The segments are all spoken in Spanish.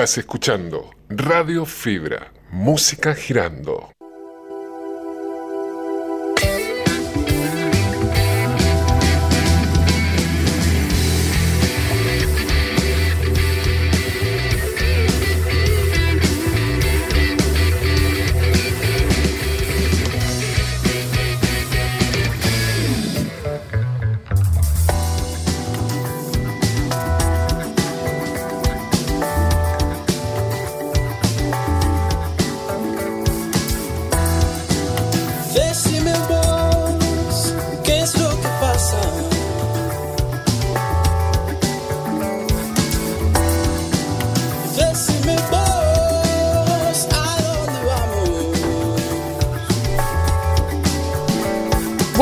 Estás escuchando Radio Fibra, música girando.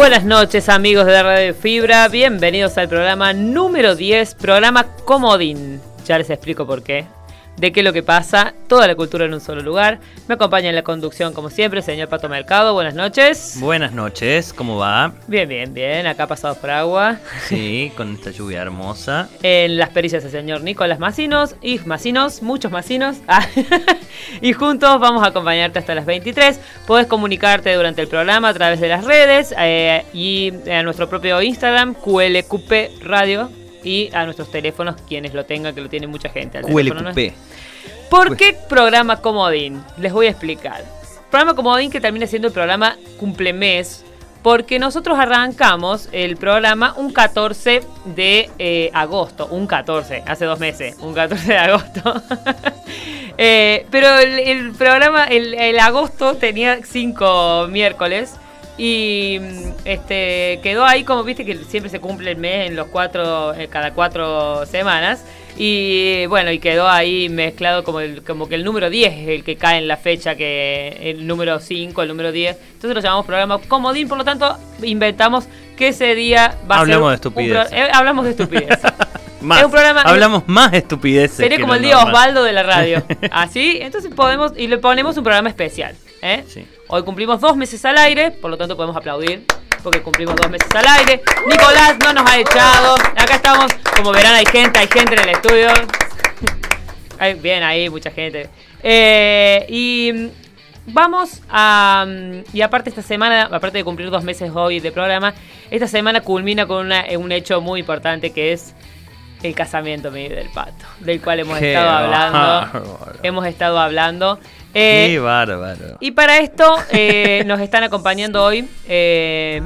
Buenas noches amigos de Radio Fibra, bienvenidos al programa número 10, programa Comodín. Ya les explico por qué. De qué es lo que pasa, toda la cultura en un solo lugar. Me acompaña en la conducción como siempre, señor Pato Mercado, buenas noches. Buenas noches, ¿cómo va? Bien, bien, bien, acá pasados por agua. Sí, con esta lluvia hermosa. En las pericias el señor Nicolás Macinos y Macinos, muchos Macinos. Ah, y juntos vamos a acompañarte hasta las 23. Puedes comunicarte durante el programa a través de las redes eh, y a nuestro propio Instagram, QLQP Radio. Y a nuestros teléfonos, quienes lo tengan, que lo tiene mucha gente. al teléfono, ¿no? ¿Por qué programa Comodín? Les voy a explicar. Programa Comodín que termina siendo el programa cumplemes, porque nosotros arrancamos el programa un 14 de eh, agosto, un 14, hace dos meses, un 14 de agosto. Eh, pero el, el programa, el, el agosto tenía cinco miércoles. Y este quedó ahí como viste que siempre se cumple el mes en los cuatro, eh, cada cuatro semanas. Y bueno, y quedó ahí mezclado como, el, como que el número 10 es el que cae en la fecha que el número 5, el número 10. Entonces lo llamamos programa comodín, por lo tanto inventamos que ese día va a ser... Hablamos de un estupidez. pro- eh, hablamos de estupidez. Más. Es un programa- Hablamos más estupideces. Sería como el día normal. Osvaldo de la radio. Así, entonces podemos, y le ponemos un programa especial. ¿eh? Sí. Hoy cumplimos dos meses al aire, por lo tanto podemos aplaudir, porque cumplimos dos meses al aire. Nicolás no nos ha echado. Acá estamos, como verán, hay gente, hay gente en el estudio. Hay- bien, ahí, mucha gente. Eh, y mm, vamos a. mm, Y aparte, esta semana, aparte de cumplir dos meses hoy de programa, esta semana culmina con una- eh, un hecho muy importante que es el casamiento mi, del pato, del cual hemos estado hablando. Hemos estado hablando. Eh, Qué bárbaro. y para esto eh, nos están acompañando hoy eh,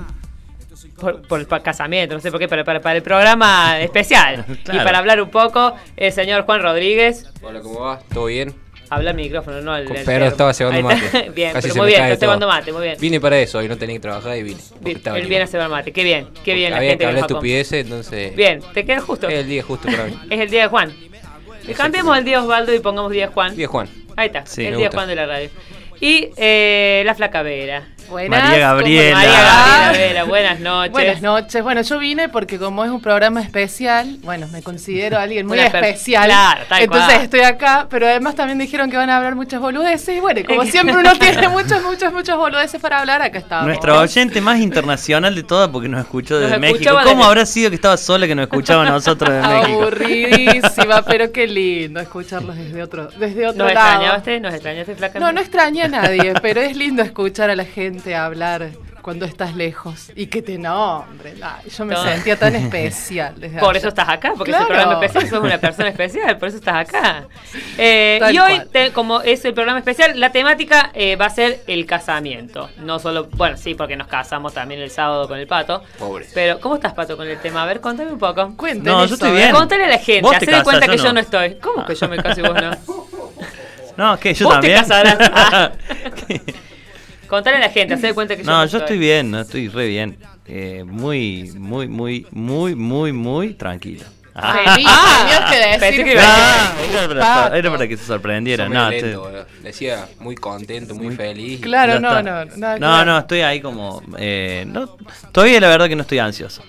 por, por el casamiento, no sé por qué, pero para, para el programa especial. Y para hablar un poco, el señor Juan Rodríguez. Hola, ¿cómo va? ¿Todo bien? Habla al micrófono, no al. Con al Pedro termo. estaba cebando mate. bien, Casi pero se muy me bien, cae está todo. cebando mate, muy bien. Vine para eso, hoy no tenía que trabajar y vine. Bien, él libre. viene a cebar mate, qué bien, qué bien la Había gente que hablar estupideces, entonces. Bien, te queda justo. Es el día justo para mí. Es el día de Juan. Cambiemos el día de Osvaldo y pongamos día de Juan. Día Juan. Ahí está, Sí, el día. Juan de la radio. Y eh, la flaca Vera. Buenas. María Gabriela. María. Gabriela Vera, buenas noches. Buenas noches. Bueno, yo vine porque como es un programa especial, bueno, me considero alguien muy especial. claro, tal entonces cual. estoy acá, pero además también dijeron que van a hablar muchas boludeces. Y bueno, y como siempre uno tiene muchas, muchas, muchas boludeces para hablar, acá estamos. Nuestra oyente más internacional de todas porque nos escuchó desde Nos México. ¿Cómo desde- habrá sido que estaba sola que nos escuchaba a nosotros desde México? Aburridísima, pero qué lindo escucharlos desde otro, desde otro ¿Nos lado. extrañaste? ¿Nos extrañaste, flaca? No, no extrañé a nadie, pero es lindo escuchar a la gente hablar cuando estás lejos y que te nombren. Ay, yo me No. sentía tan especial. Desde Por allá. eso estás acá, porque Claro. es el programa especial, sos una persona especial, por eso estás acá. Eh, y hoy, te- como es el programa especial, la temática eh, va a ser el casamiento. No solo, bueno, sí, porque nos casamos también el sábado con el pato. Pobre. Pero, ¿cómo estás, pato, con el tema? A ver, contame un poco. Cuenten No, yo estoy a bien. Contale a la gente, te hacé de cuenta yo que yo no. estoy. ¿Cómo que yo me caso y vos no? No, ¿qué? ¿Yo Vos te también? casarás. Ah. Contale a la gente, hacé de cuenta que yo no, no, yo estoy bien, no estoy re bien. Eh, muy, muy, muy, muy, muy, muy tranquilo. Feliz, tenías que decir pensé que iba era, para, Pato. era para que se sorprendiera. No, estoy-. Decía muy contento, muy, Muy- feliz. Claro, no, está. no, nada No, no, estoy ahí como. eh, no, todavía la verdad que no estoy ansioso.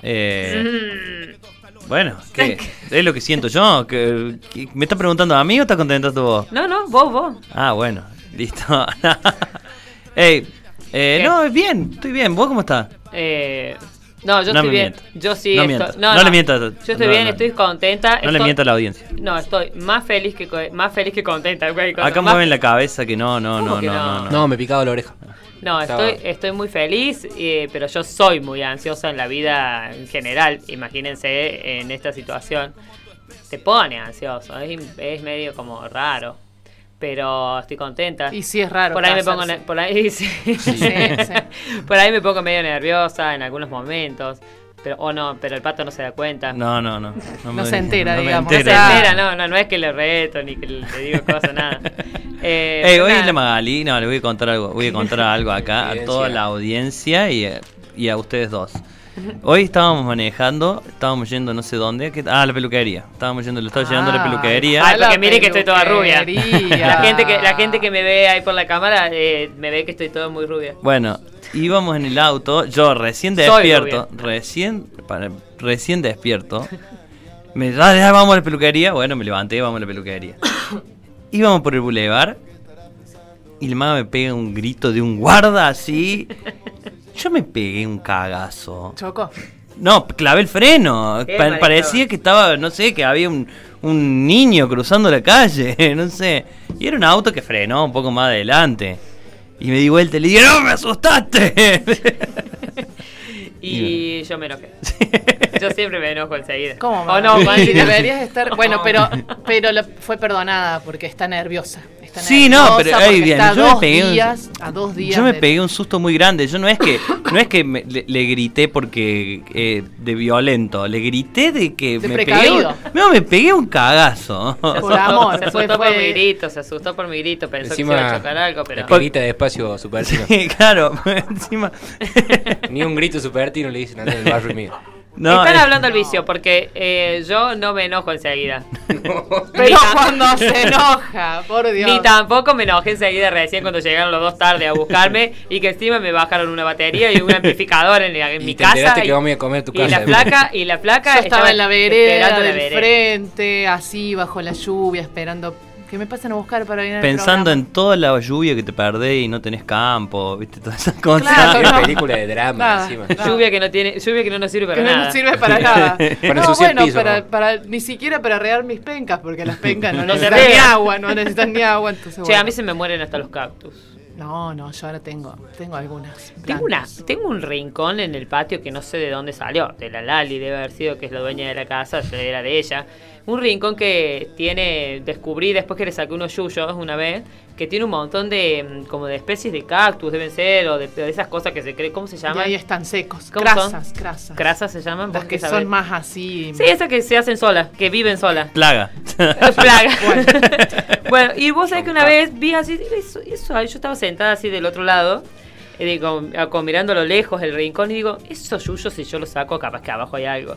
Eh, Mm. bueno, ¿qué? Es lo que siento yo. Que, que- ¿Me estás preguntando a mí o estás contento tú vos? No, no, vos, vos. Ah, bueno, listo. Ey, eh, ¿Qué? no, bien, estoy bien. ¿Vos cómo estás? Eh, No, yo No estoy bien. mienta. Yo sí No estoy. mientas. No le mientas. Yo estoy No, bien, no. estoy contenta. No le miento a la audiencia. No, estoy más feliz que más feliz que contenta. Acá Más- mueven la cabeza que no, no, ¿Cómo no, que no, no? no, no. No, me picaba la oreja. No, Estaba- estoy, estoy muy feliz, eh, pero yo soy muy ansiosa en la vida en general. Imagínense en esta situación. Te pone ansioso, es, es medio como raro. Pero estoy contenta. Y sí es raro. por ahí me pongo por ahí sí. Sí, sí. por ahí me pongo medio nerviosa en algunos momentos. Pero, o no, pero el pato no se da cuenta. No, no, no. No me- se entera, me digamos. No se entera, no, no, no es que le reto ni que le digo cosas, nada. Eh, Ey, pero hoy nada. la Magali, no, le voy a contar algo, voy a contar algo acá a toda la audiencia y a ustedes dos. Hoy estábamos manejando, estábamos yendo no sé dónde, que- ah, la peluquería. Estábamos yendo, lo estaba llevando a la Ah, peluquería. La porque miren que estoy toda rubia. La gente que, la gente que me ve ahí por la cámara eh, me ve que estoy toda muy rubia. Bueno, íbamos en el auto, yo recién despierto, recién, para- recién despierto. Me ah, ya vamos a la peluquería, bueno, me levanté, vamos a la peluquería. Íbamos por el bulevar y el mago me pega un grito de un guarda así. Yo me pegué un cagazo. Choco. No, clavé el freno. Pa- parecía que estaba, no sé, que había un, un niño cruzando la calle, no sé. Y era un auto que frenó un poco más adelante. Y me di vuelta y le dije, ¡No, me asustaste! Y yo me enojé. Yo siempre me enojo enseguida. ¿Cómo? ¿O no? Juan? Sí, deberías estar. Bueno, pero, pero fue perdonada porque está nerviosa. Sí, no, pero, porque ey, bien, yo me dos pegué un- días, a dos días. Yo me pegué un susto muy grande. Yo no es que no es que me- le, le grité porque eh, de violento, le grité de que De me precavido. pegué. un- No, me pegué un cagazo. Se Por asustó, amor, se fue- asustó por mi grito, se asustó por mi grito, pensó que se Encima, iba a chocar algo, pero... La que grita despacio Supertino. Sí, claro, encima. Ni un grito Supertino le dicen antes del barrio mío. No, Están hablando al vicio, porque eh, yo no me enojo enseguida. Pero cuando se enoja, por Dios. Ni tampoco me enojé enseguida recién cuando llegaron los dos tarde a buscarme y que encima me bajaron una batería y un amplificador en, Y mi te casa. y, que vamos a ir a comer a tu y casa. la placa, y la placa Yo estaba en la vereda la del vereda. frente, así bajo la lluvia, esperando que me pasen a buscar para ir Pensando en toda la lluvia que te perdés y no tenés campo, viste, todas esas cosas. Claro, Una no. película de drama Nada, encima. Lluvia que no tiene, lluvia que no nos sirve para Que nada. no sirve para nada. Para no, bueno, piso, para, ¿no? para- ni siquiera para regar mis pencas, porque las pencas no, necesitan ni agua, no necesitan ni agua, entonces Che, bueno. a mí se me mueren hasta los cactus. No, no, yo ahora tengo, tengo algunas. Tengo, una, tengo un rincón en el patio que no sé de dónde salió. De la Lali debe haber sido, que es la dueña de la casa, era de ella. Un rincón que tiene, descubrí después que le saqué unos yuyos una vez, que tiene un montón de mm, como de especies de cactus, deben ser, o de, de esas cosas que se cree, ¿cómo se Y llaman? ahí están secos, ¿Cómo crasas, son? crasas. Crasas se llaman, Las que sabés? son más así. Sí, esas que se hacen solas, que viven solas. Plaga. Plaga. Bueno. y vos sabés que una vez vi así, digo, eso, eso, yo estaba sentada así del otro lado, y digo, a- como mirando a lo lejos el rincón, y digo, esos yuyos si yo los saco, capaz que abajo hay algo.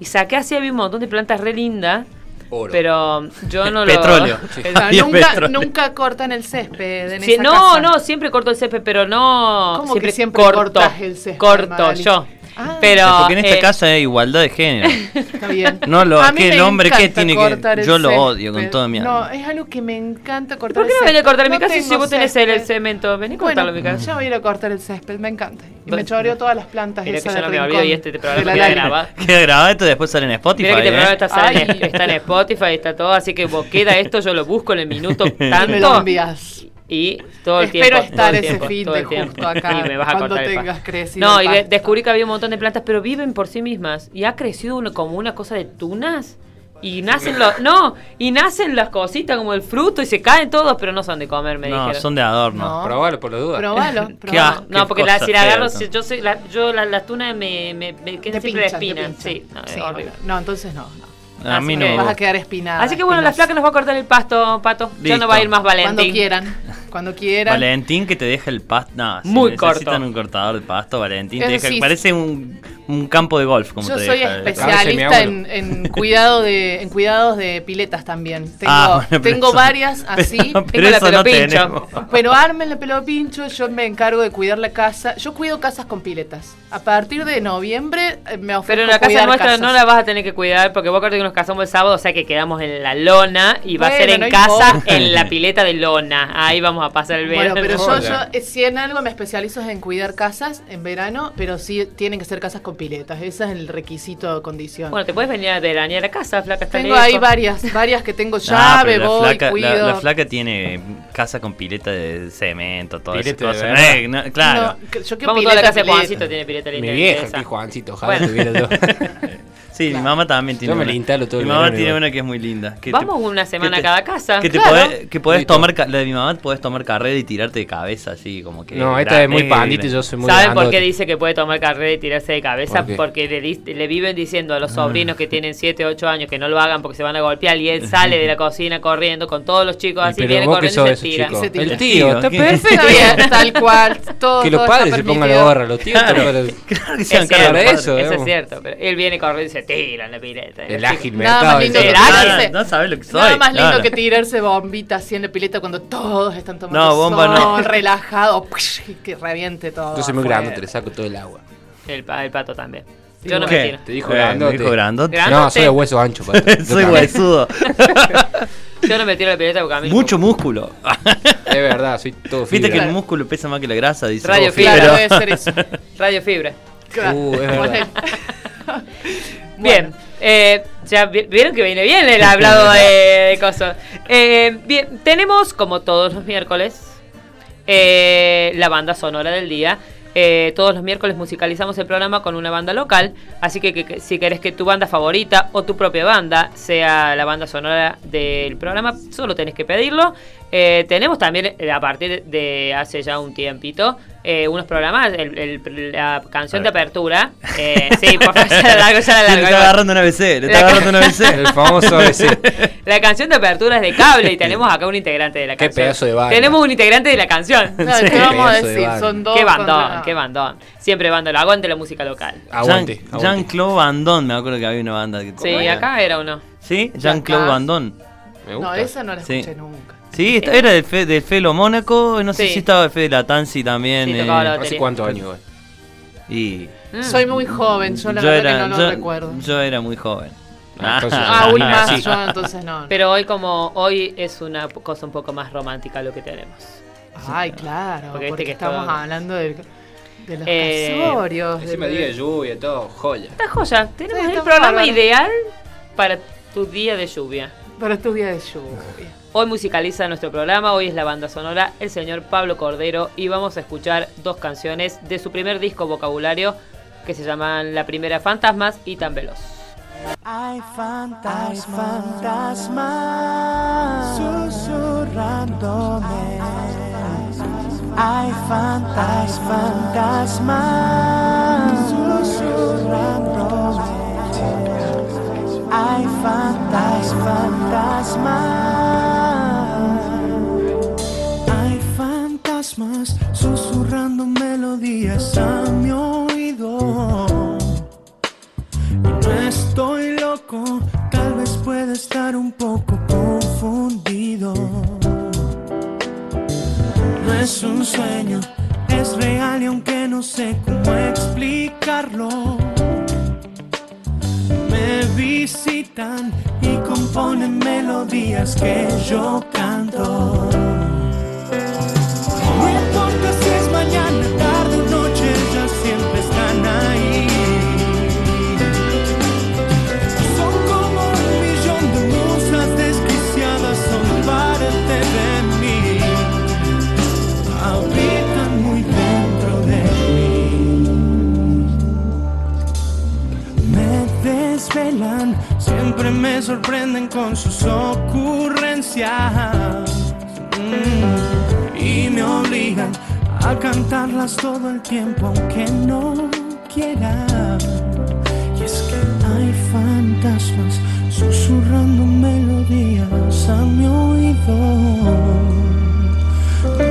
Y saqué así, había un montón de plantas re lindas, Oro. pero yo no lo... Petróleo. Es nunca, petróleo. nunca cortan el césped en Sí, esa no, casa. no, siempre corto el césped, pero no. ¿Cómo que siempre, siempre corto. cortás el césped, Corto Magali? yo. Ah. pero. Porque en esta eh, casa hay igualdad de género. Está bien. No, lo- A mí que el hombre que tiene que- yo lo odio con toda mi No, alma. es algo que me encanta cortar ¿Por qué no venís a cortar mi No casa si vos tenés el, cemento? Vení a Bueno, cortarlo en mi casa. ya voy a ir a cortar el césped, me encanta. Y me choreo todas las plantas Mira que esas yo del no me olvido rincón y este de programa queda grabado. Queda grabado esto después sale en Spotify. Mira que este ¿eh? programa está, Ay. en, está en Spotify, está todo, así que vos queda esto, yo lo busco en el minuto Me lo tanto envías. Y todo el Espero tiempo. estar todo el ese tiempo, fin todo de el tiempo. justo acá, Y me vas a cuando cortar tengas crecido No, y de- pasto. descubrí que había un montón de plantas, pero viven por sí mismas. Y ha crecido uno, como una cosa de tunas. Y nacen los. No, y nacen las cositas como el fruto y se caen todos, pero no son de comer, me No, dijeron. son de adorno. No. Probalo por la duda. Probalo, Qué probalo. No, porque la, si la agarro, ¿no? si yo soy, la, yo la- las tunas me, me, me quedan siempre de pinchan, te espina. pinchan. Sí, no, es Sí, horrible. No, entonces no. no. A mí Así no que- me Vas a gusta. quedar espinada. Así que bueno, la espinosa. flaca nos va a cortar el pasto, pato. Ya Listo. no va a ir más Cuando Valentín. quieran. Cuando quieran. Valentín que te deja el pasto. No, si Muy necesitan corto. un cortador de pasto, Valentín te deja. sí. Parece un, un campo de golf. Como Yo te soy deja. Especialista en, en cuidado de en cuidados de piletas también. Tengo, Ah, bueno, pero tengo eso- varias así. Pero, Tengo la no tenemos. Pero armen la pelo pincho, yo me encargo de cuidar la casa. Yo cuido casas con piletas. A partir de noviembre eh, me ofrezco Pero en la casa nuestra casas. no la vas a tener que cuidar porque vos acordate que nos casamos el sábado, o sea que quedamos en la lona y va a ser en no casa importa. en la pileta de lona. Ahí vamos a pasar el verano. Bueno, pero yo, eh, si en algo me especializo es en cuidar casas en verano, pero sí tienen que ser casas con piletas. Ese es el requisito de condición. Bueno, te puedes venir a veranear a casa, flaca. está tengo lejos. ahí varias, varias que tengo Ah, llave, pero voy, la, flaca, cuido. la, la flaca tiene casa con pileta de cemento, todo eso. Pileta. Eh, no, claro. No, que- yo quiero Vamos toda la pileta, casa de pileta. Juancito, tiene pileta Mi vieja, aquí Juancito, ojalá Bueno. tuviera yo. Sí, mi mamá también tiene Yo me una. la instalo todo Mi el mamá verano tiene igual. una que es muy linda. que Vamos te- una semana a cada casa. Que, te Claro. podés, que podés tomar, la de mi mamá podés tomar carrera y tirarte de cabeza así como que... No, esta es muy pandita y yo soy muy ¿Saben por qué dice que puede tomar carrera y tirarse de cabeza? Porque le, viven diciendo a Ah. los sobrinos que tienen 7, 8 años que no lo hagan porque se van a golpear y él sale de la cocina corriendo con todos los chicos Y así, viene corriendo y se tira. chicos. Y se tira. El tío, está perfecto. Tal cual. Todo, Que los todo padres se pongan la gorra, los tíos. Claro. que sean eso, eso, es cierto. Pero él viene corriendo y se tira en la pileta. El Los ágil mercado. más lindo ese. que El ágil. tirarse. No sabes lo que soy. Nada más lindo claro. que tirarse bombita así en la pileta cuando todos están tomando No, bomba no. sol, relajados, que reviente todo. Yo soy muy grande, te le saco todo el agua. El, el pato también. Yo no bueno. me tiro. Te dijo Eh, grandote. me dijo grandote. Gran- No, soy de hueso ancho, Soy huesudo. Yo no me tiro la pileta porque a mí. Mucho músculo. Es verdad, soy todo Viste fibra. que el músculo pesa más que la grasa, dice. Radio fibra. Claro, pero- debe ser eso. Radio fibra. Claro. Uh, es verdad. Bueno. Bien, eh, ya vi- vieron que viene bien el hablado de, de cosas. Eh, bien, tenemos como todos los miércoles eh, la banda sonora del día. Eh, todos los miércoles musicalizamos el programa con una banda local, así que, que- que si querés que tu banda favorita o tu propia banda sea la banda sonora del programa, solo tenés que pedirlo. Eh, tenemos también, eh, a partir de hace ya un tiempito, eh, unos programas, el- el- la canción de apertura. Eh, sí, por favor, ya la largo, ya la Sí, le largo. está agarrando una BC, le está agarrando una BC. El famoso ABC. La canción de apertura es de cable y tenemos acá un integrante de la Qué canción. pedazo de banda. Tenemos un integrante de la canción. No, Sí. ¿Qué vamos a Pedazo de decir? banda. Son dos. qué bandón, contra- qué bandón. Siempre bandón, aguante la música local. Aguante. Jean- aguante. Jean-Claude Damme, me acuerdo que había una banda. Que Sí, acá era uno. ¿Sí? Jean-Claude Damme. Me No, gusta. esa no la Sí. escuché nunca. Sí, era del, Fe, del Felo Mónaco, no sé si estaba el Fe de la Tansi también. Sí, eh, la ¿Hace cuántos años, güey? y Mm. Soy muy joven, yo la yo verdad era, que no yo, lo recuerdo. yo era muy joven. Ah, entonces- Ah, uy, más sí. yo entonces no. Pero hoy como hoy es una cosa un poco más romántica lo que tenemos. Ay, claro, Porque porque, viste que estamos hablando del- de los Eh, casorios. Encima día de lluvia, todo, joya. Esta joya, tenemos Sí, el está programa bárbaro. ideal para tu día de lluvia. Para estos días de lluvia. Hoy musicaliza nuestro programa, hoy es la banda sonora el señor Pablo Cordero y vamos a escuchar dos canciones de su primer disco Vocabulario que se llaman la primera Fantasmas y Tan Veloz. Hay fantasmas, susurrándome. Hay fantasmas, susurrándome. Hay fantasmas. Hay fantasmas susurrando melodías a mi oído. No estoy loco, tal vez pueda estar un poco confundido. No es un sueño, es real y aunque no sé cómo explicarlo, visitan y componen melodías que yo canto. Siempre me sorprenden con sus ocurrencias. Mm, y me obligan a cantarlas todo el tiempo, aunque no quiera. Y es que hay fantasmas susurrando melodías a mi oído.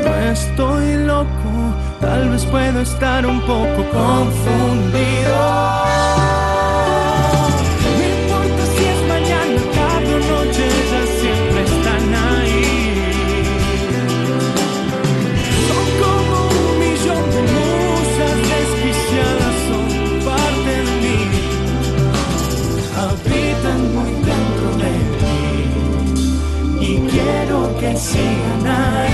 No estoy loco, tal vez puedo estar un poco confundido. De mí y quiero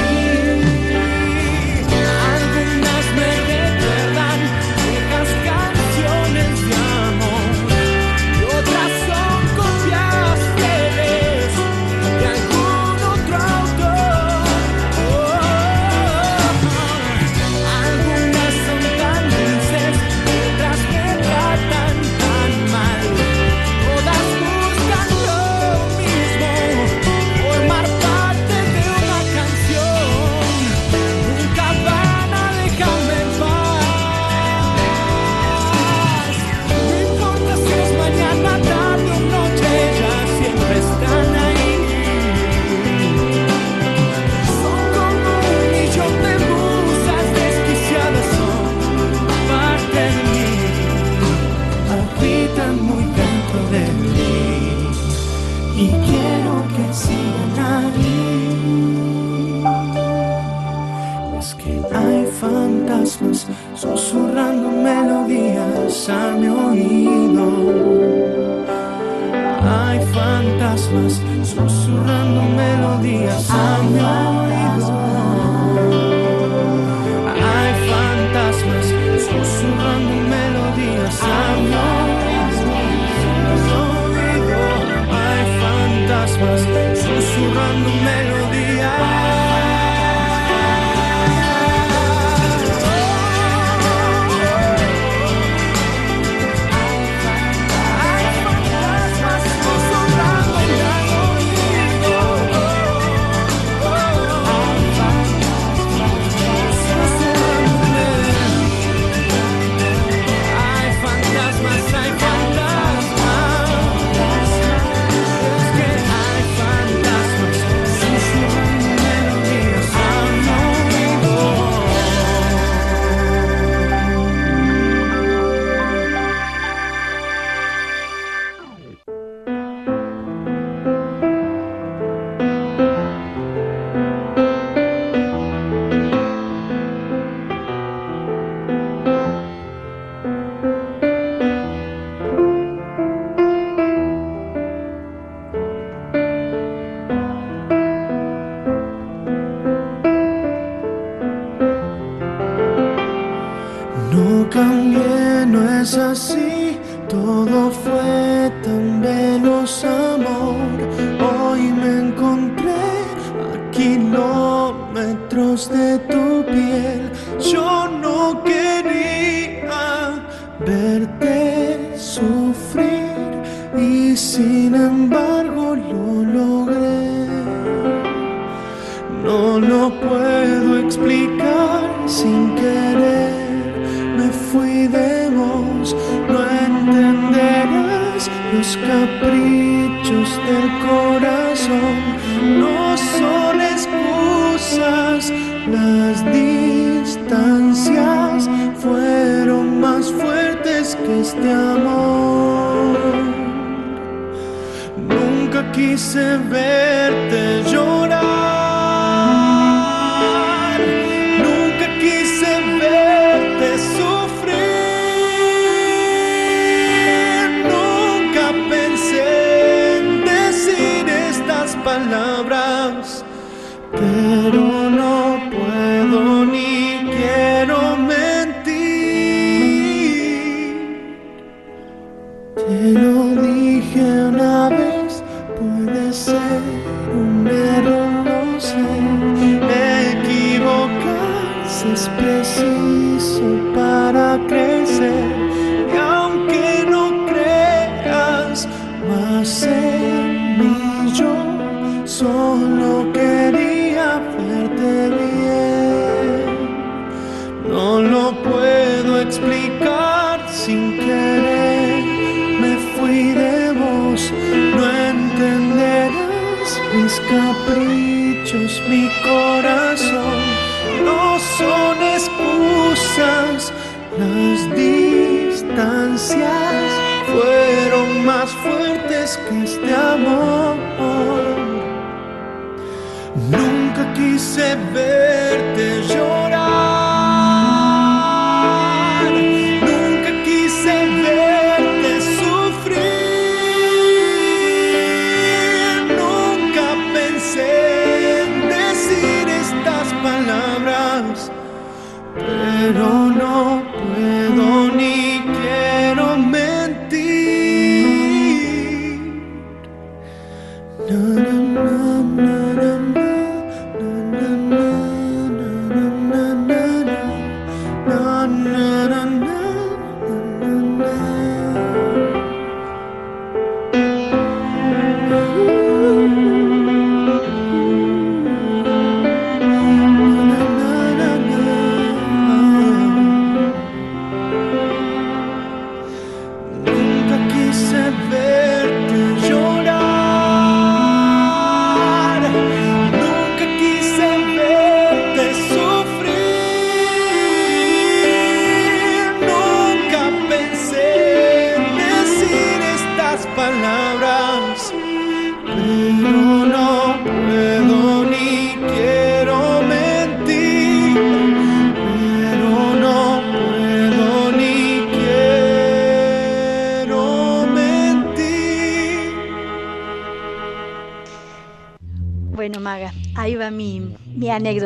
don't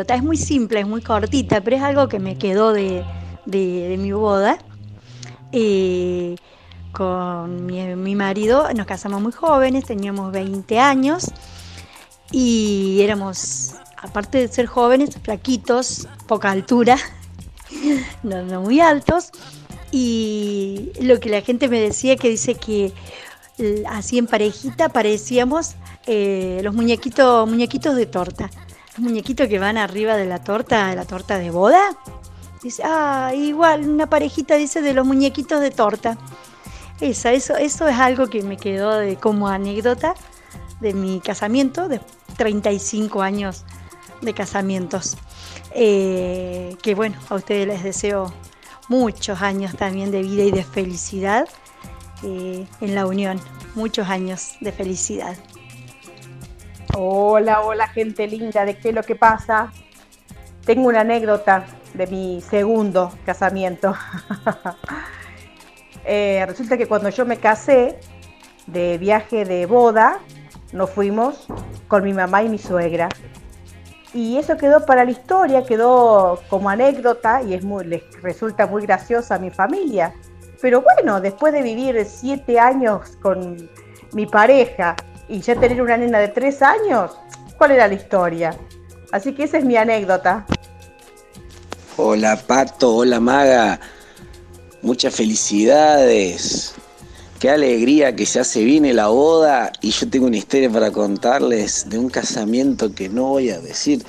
Es muy simple, es muy cortita, pero es algo que me quedó de, de- mi boda. Eh, con mi, mi marido nos casamos muy jóvenes, teníamos 20 años y éramos, aparte de ser jóvenes, flaquitos, poca altura, no, no muy altos. Y lo que la gente me decía que dice que l- así en parejita parecíamos eh, los muñequitos, muñequitos de torta. Muñequitos que van arriba de la torta, de la torta de boda. Dice, ah, igual, una parejita dice de los muñequitos de torta. Esa, eso, eso es algo que me quedó como anécdota de mi casamiento, de 35 años de casamientos. Eh, que bueno, a ustedes les deseo muchos años también de vida y de felicidad eh, en la unión. Muchos años de felicidad. Hola, hola gente linda, ¿de qué es lo que pasa? Tengo una anécdota de mi segundo casamiento. Eh, resulta que cuando yo me casé, de viaje de boda, nos fuimos con mi mamá y mi suegra. Y eso quedó para la historia, quedó como anécdota y es muy, les resulta muy graciosa a mi familia. Pero bueno, después de vivir siete años con mi pareja y ya tener una nena de tres años, ¿cuál era la historia? Así que esa es mi anécdota. Hola Pato, hola Maga, muchas felicidades. Qué alegría que ya se viene la boda y yo tengo una historia para contarles de un casamiento que no voy a decir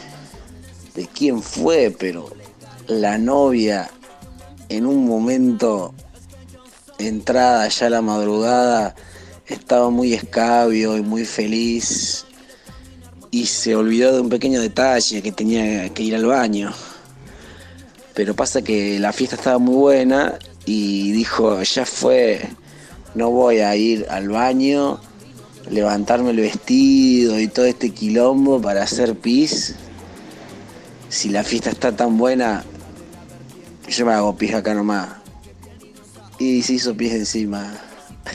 de quién fue, pero la novia en un momento entrada ya a la madrugada estaba muy escabio y muy feliz y se olvidó de un pequeño detalle que tenía que ir al baño. Pero pasa que la fiesta estaba muy buena y dijo, ya fue, no voy a ir al baño, levantarme el vestido y todo este quilombo para hacer pis. Si la fiesta está tan buena, yo me hago pis acá nomás. Y se hizo pis encima.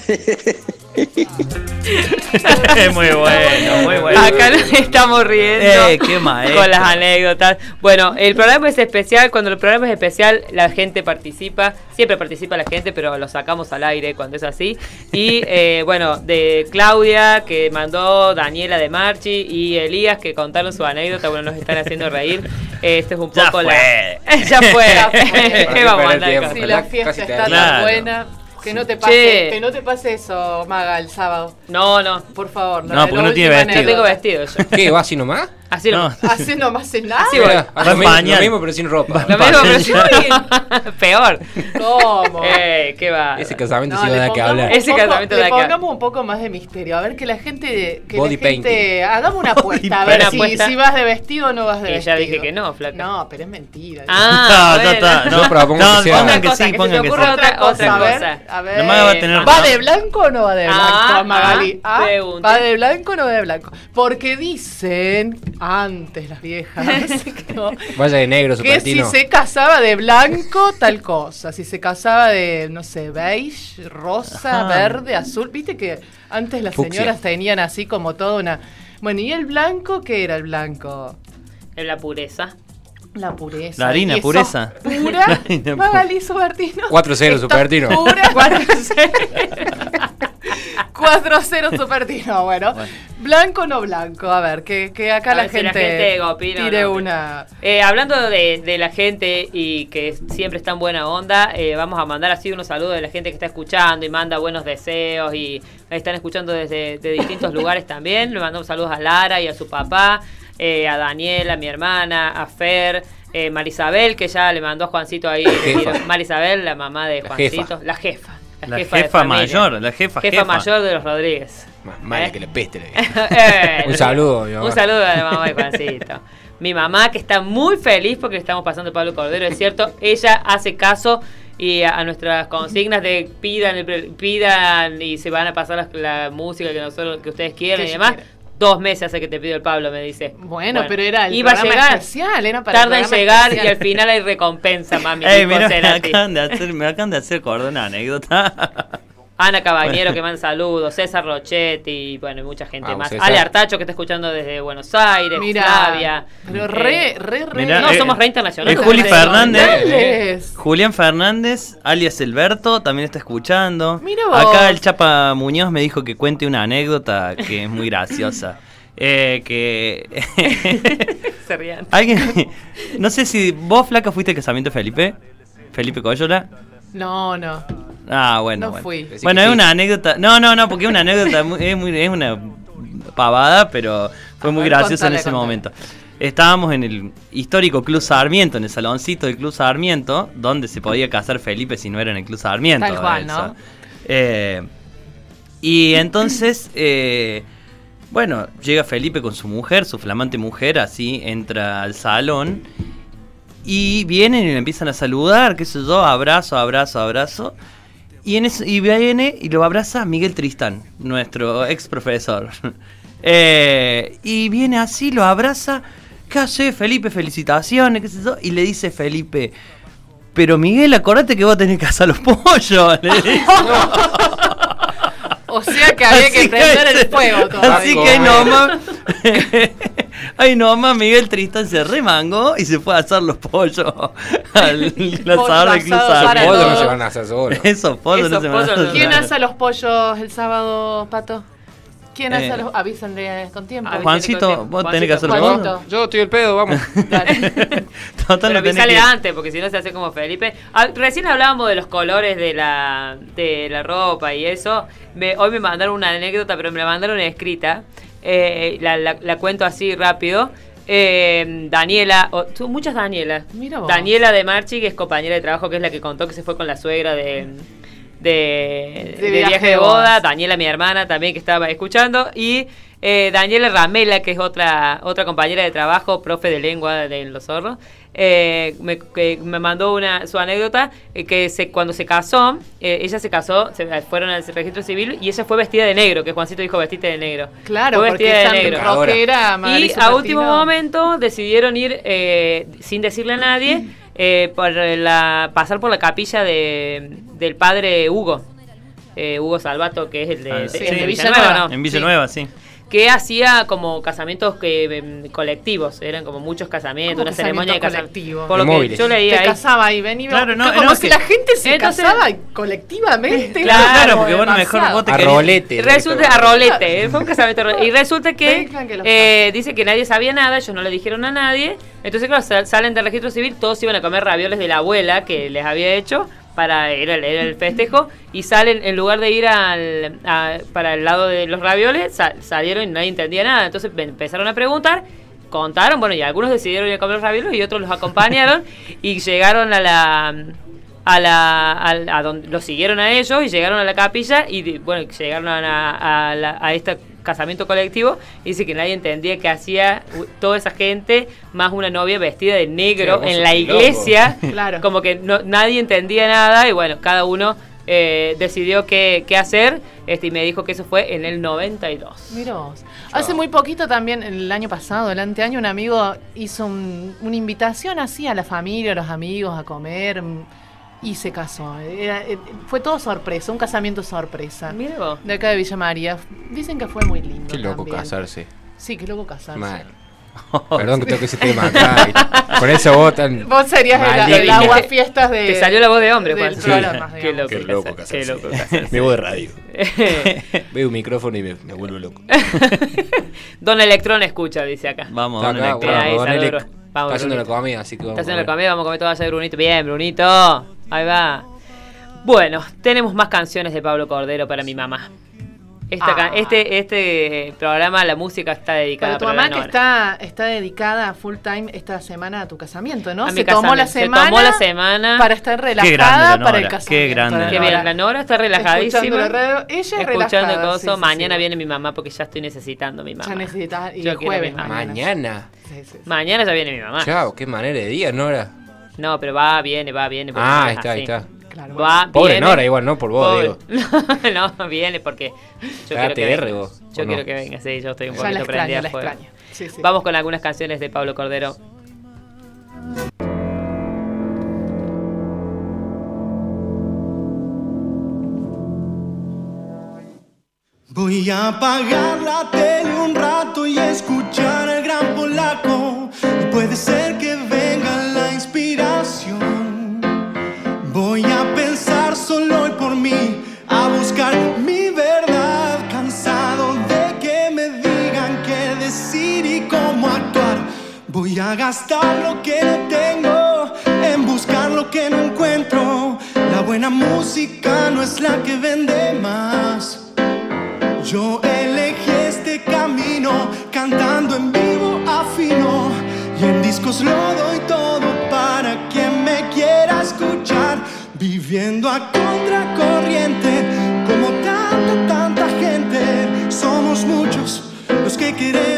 muy bueno, muy bueno. Acá nos estamos riendo Eh, qué con las anécdotas. Bueno, el programa es especial. Cuando el programa es especial, la gente participa. Siempre participa la gente, pero lo sacamos al aire cuando es así. Y eh, bueno, de Claudia, que mandó Daniela de Marchi, y Elías, que contaron su anécdota. Bueno, nos están haciendo reír. Este es un Ya poco fue. la. ya fue. Ya fue. ¿Qué vamos a andar Si la fiesta está tan buena, que no te pase, Che. que no te pase eso, Maga, el sábado. No, no. Por favor, No, la porque no tiene vestido. No tengo vestido yo. ¿Qué? ¿Va así nomás? Así No. no. Así nomás en nada. Así voy. Mira, Va lo, mismo, pañal. lo mismo, pero sin ropa. Lo mismo, pero sí, peor. ¿Cómo? Eh, qué va. Ese casamiento No, sí va a le dar que hablar. Ese casamiento da que- pongamos un poco más de misterio. A ver que la gente. Que Body la gente painting. hagamos una apuesta. A ver si, apuesta. si vas de vestido o no vas de Y vestido. ya dije que no, flaca. No, pero es mentira. Ah, No, bueno. está. No, que sea- pongan que cosa, sí, que se pongan que sí. otra- otra a ver, cosa. A ver. Va a tener- ¿Va de blanco o no va de blanco, Ah, Magali? ah, ¿Ah? ¿Va de blanco o no va de blanco? Porque dicen, antes las viejas, ¿no? Vaya de negro, su que si se casaba de blanco, tal cosa. Si se casaba de, no sé, beige, rosa, Ajá. verde, azul. Viste que antes las señoras tenían así como toda una. Bueno, ¿y el blanco qué era el blanco? La pureza. La pureza. La harina, ¿Y eso pureza. ¿Pura? Magali Subertino. 4-0 ¿Está Supertino. Pura. 4-0 Supertino. Bueno, Bueno. blanco o no blanco. A ver, que, que acá A la ver si la gente, opina tire no. una. Eh, hablando de, de la gente y que siempre está en buena onda, eh, vamos a mandar así unos saludos de la gente que está escuchando y manda buenos deseos y están escuchando desde de distintos lugares también. Le mandamos saludos a Lara y a su papá, eh, a Daniela, a mi hermana, a Fer. Eh, Marisabel, que ya le mandó a Juancito ahí. Marisabel, la mamá de La Juancito. jefa. La jefa. La jefa mayor, la jefa Jefa jefa. mayor de los Rodríguez. Más mala ¿Eh? que la peste. le. Eh, Un saludo mi mamá. Un saludo a la mamá de Juancito. Mi mamá que está muy feliz porque le estamos pasando Pablo Cordero, es cierto, ella hace caso y a, a nuestras consignas de pidan, el pre- pidan y se van a pasar la, la música que nosotros que ustedes quieran y demás. quiera. Dos meses hace que te pido el Pablo, me dice. Bueno, pero era el iba a llegar, especial, era para tarda en llegar especial. y al final hay recompensa, mami. Ey, por mira, ser me acaban de hacer, me acaban de hacer acordar una anécdota. Ana Cabañero que manda saludos, César Rochetti, bueno, y mucha gente Vamos, más. César. Ale Artacho que está escuchando desde Buenos Aires, Flavia. pero eh, re, re, re. Mirá, no, eh, somos re internacionales. es Juli Fernández. Julián Fernández, alias Alberto, también está escuchando. Mira vos. Acá el Chapa Muñoz me dijo que cuente una anécdota que es muy graciosa. Eh, que Se rían. alguien, no sé si vos flaca fuiste al casamiento de Felipe, Felipe Coyola. No, no. Ah, bueno, No bueno. fui. Decí Bueno, es sí. una anécdota. No, no, no, porque es una anécdota, muy- es, muy, es una pavada, pero fue muy ver, graciosa en ese contale. momento. Estábamos en el histórico Club Sarmiento, en el saloncito del Club Sarmiento, donde se podía casar Felipe si no era en el Club Sarmiento. Tal cual. ¿no? Eh, y entonces, eh, bueno, llega Felipe con su mujer, su flamante mujer, así entra al salón. Y vienen y le empiezan a saludar, qué sé yo, abrazo, abrazo, abrazo. Y, en viene y lo abraza Miguel Tristán, nuestro ex profesor. Eh, y viene así, lo abraza. ¿Qué hace Felipe? Felicitaciones, qué sé yo. Y le dice Felipe, pero Miguel, acordate que vos tenés que asar los pollos. le dice. O sea que había que prender que- el fuego todavía. Así que nomás. Ay, nomás Miguel Tristán se remangó y se fue a asar los pollos al asador asado para Los pollos no se van a hacer solos. Esos pollos no se van a no se ¿Quién asa los pollos el sábado, Pato? ¿Quién Eh, asa los.? Avísenle con tiempo. Juancito, con tiempo. vos tenés que hacer Juancito, los Juancito. pollos. Yo estoy el pedo, vamos. Dale. Total, Pero que- antes, porque si no se hace como Felipe. Ah, recién hablábamos de los colores de la, de la ropa y eso. Me- hoy me mandaron una anécdota, pero me la mandaron escrita. Eh, la, la- la cuento así rápido. Eh, Daniela, o- son muchas Danielas. Mira vos. Daniela de Marchi, que es compañera de trabajo, que es la que contó que se fue con la suegra de, de, de viaje, de boda. Daniela, mi hermana, también que estaba escuchando. Y eh, Daniela Ramela, que es otra, otra compañera de trabajo, profe de lengua de Los Zorros, eh, me, que me mandó una, su anécdota, eh, que se, cuando se casó, eh, ella se casó, se fueron al registro civil y ella fue vestida de negro, que Juancito dijo vestite de negro. Claro, Fue porque vestida es de negro. rockera, Y a último momento decidieron ir, eh, sin decirle a nadie, eh, por la, pasar por la capilla de, del padre Hugo. eh, Hugo Salvato, que es el de, Ah, de- sí. el de de Villanueva. En Villanueva, sí. Que hacía como casamientos que em, colectivos, eran como muchos casamientos, ¿Cómo una ceremonia de casamiento? Por lo que yo leí Te ahí. casaba y venía. Claro, no, como no, si que- la gente se Entonces- casaba colectivamente. Claro, Claro, porque bueno, mejor vos te A rolete. Resulta a rolete, eh, fue un casamiento. Y resulta que, eh, dice que nadie sabía nada, ellos no le dijeron a nadie. Entonces, claro, sal- salen del registro civil, todos iban a comer ravioles de la abuela que les había hecho para era, el- era el festejo y salen en lugar de ir al, a- para el lado de los ravioles sa- salieron y nadie entendía nada. Entonces empezaron a preguntar contaron bueno y algunos decidieron ir a comer los ravioles y otros los acompañaron y llegaron a la a la a, a donde los siguieron a ellos y llegaron a la capilla y bueno llegaron a, a, la- a este casamiento colectivo y dice que nadie entendía qué hacía u- toda esa gente más una novia vestida de negro en la iglesia Claro. como que no, nadie entendía nada y bueno cada uno eh, decidió qué, qué hacer este y me dijo que eso fue en el 92 Mirá vos. Hace muy poquito también, el año pasado, el anteaño, un amigo hizo un- una invitación así a la familia, a los amigos, a comer y se casó. Era- eh, fue todo sorpresa, un casamiento sorpresa. Mira vos. De acá de Villa María. Dicen que fue muy lindo. Qué loco también. casarse. Sí, qué loco casarse. Mal. Perdón que toque ese tema acá. Por eso vos tan. Vos serías el, el agua fiestas de. te salió la voz de hombre Juan. programa, qué loco, Qué loco casarse, qué loco casarse. Me voy de radio. Veo un micrófono y me, me vuelvo loco. Don Electrón escucha dice acá Vamos, Está don acá, Electrón. bueno. Don. Elec. Vamos, Está haciendo la comida, así que vamos Está haciendo a la comer. comida, vamos a comer todo allá de Brunito. Bien, Brunito. Ahí va. Bueno, tenemos más canciones de Pablo Cordero para mi mamá. Esta Ah. este, este programa, la música está dedicada Para tu para mamá que está, está dedicada full time esta semana a tu casamiento, ¿no? A mi se tomó la casamiento. Se semana. tomó la semana. Para estar relajada para el casamiento. qué grande Que Nora. bien, la Nora está Escuchando relajadísima. la radio. Ella es escuchando relajada, cosas. sí, sí, Mañana sí. viene mi mamá porque ya estoy necesitando a mi mamá. Ya necesitas. Y Yo el a jueves. Mañana. Sí, sí, sí. Mañana ya viene mi mamá. Chao, qué manera de día, Nora. No, pero va, viene, va, viene. Ah, está, ahí está. Claro, va, Pobre viene. Nora, igual no por vos, digo. no, viene porque. Yo quiero que venga. Vos, yo quiero que venga, sí, yo estoy un poquito prendida. Sí, sí. Vamos con algunas canciones de Pablo Cordero. Voy a apagar la tele un rato y escuchar el gran polaco. gastar lo que no tengo, en buscar lo que no encuentro. La buena música no es la que vende más. Yo elegí este camino, cantando en vivo afino y en discos lo doy todo para quien me quiera escuchar, viviendo a contracorriente como tanta, tanta gente. Somos muchos los que queremos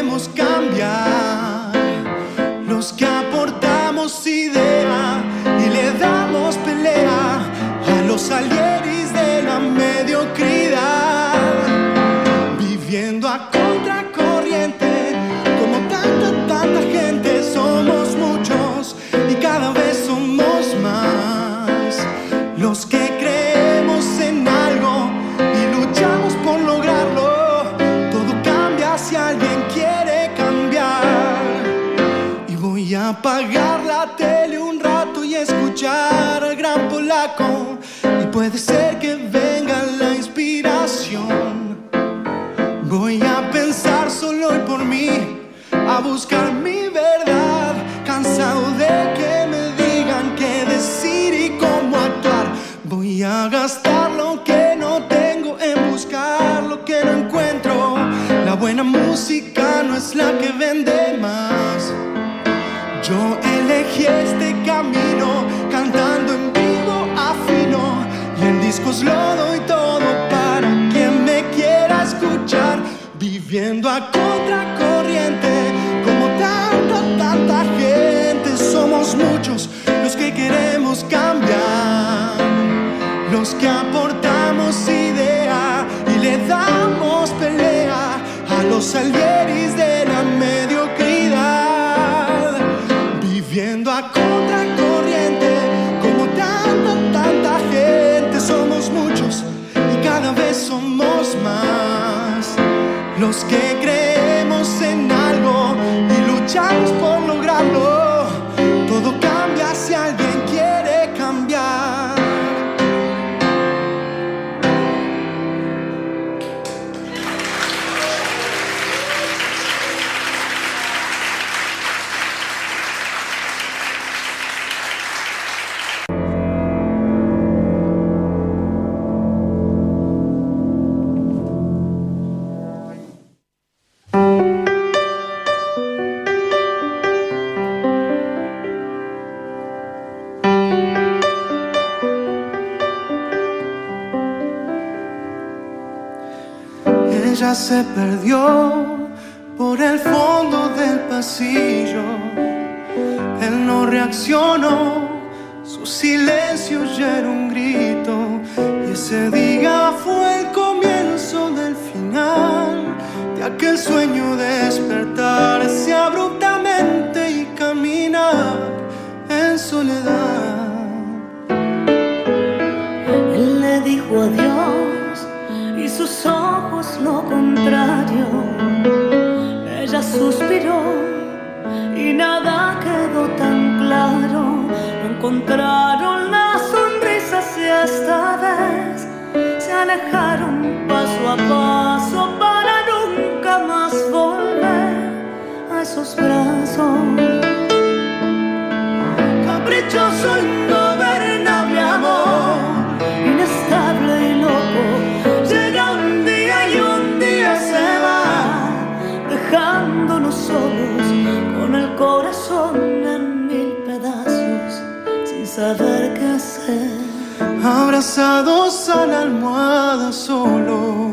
se perdió por el fondo del pasillo. Él no reaccionó, su silencio ya era un grito. Y ese día fue el comienzo del final, de aquel sueño despertarse. suspiró y nada quedó tan claro. No encontraron la sonrisa si esta vez se alejaron paso a paso para nunca más volver a esos brazos. abrazados a la almohada solos,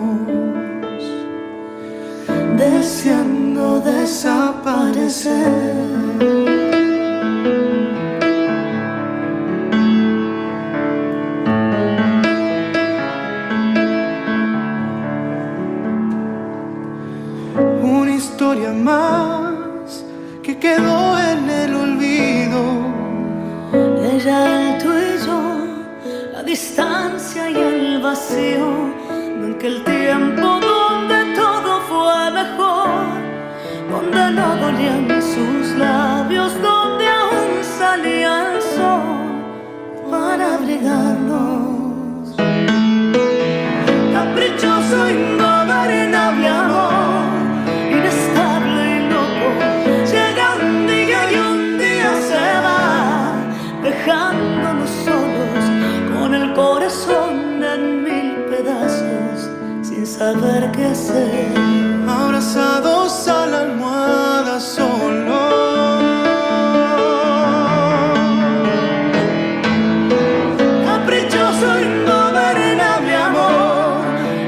deseando desaparecer. vacío en que el tiempo donde todo fue mejor, donde no dolían sus labios, donde aún salía el sol para abrigarnos. Saber qué hacer. Abrazados a la almohada solo. Caprichoso, ingobernable amor,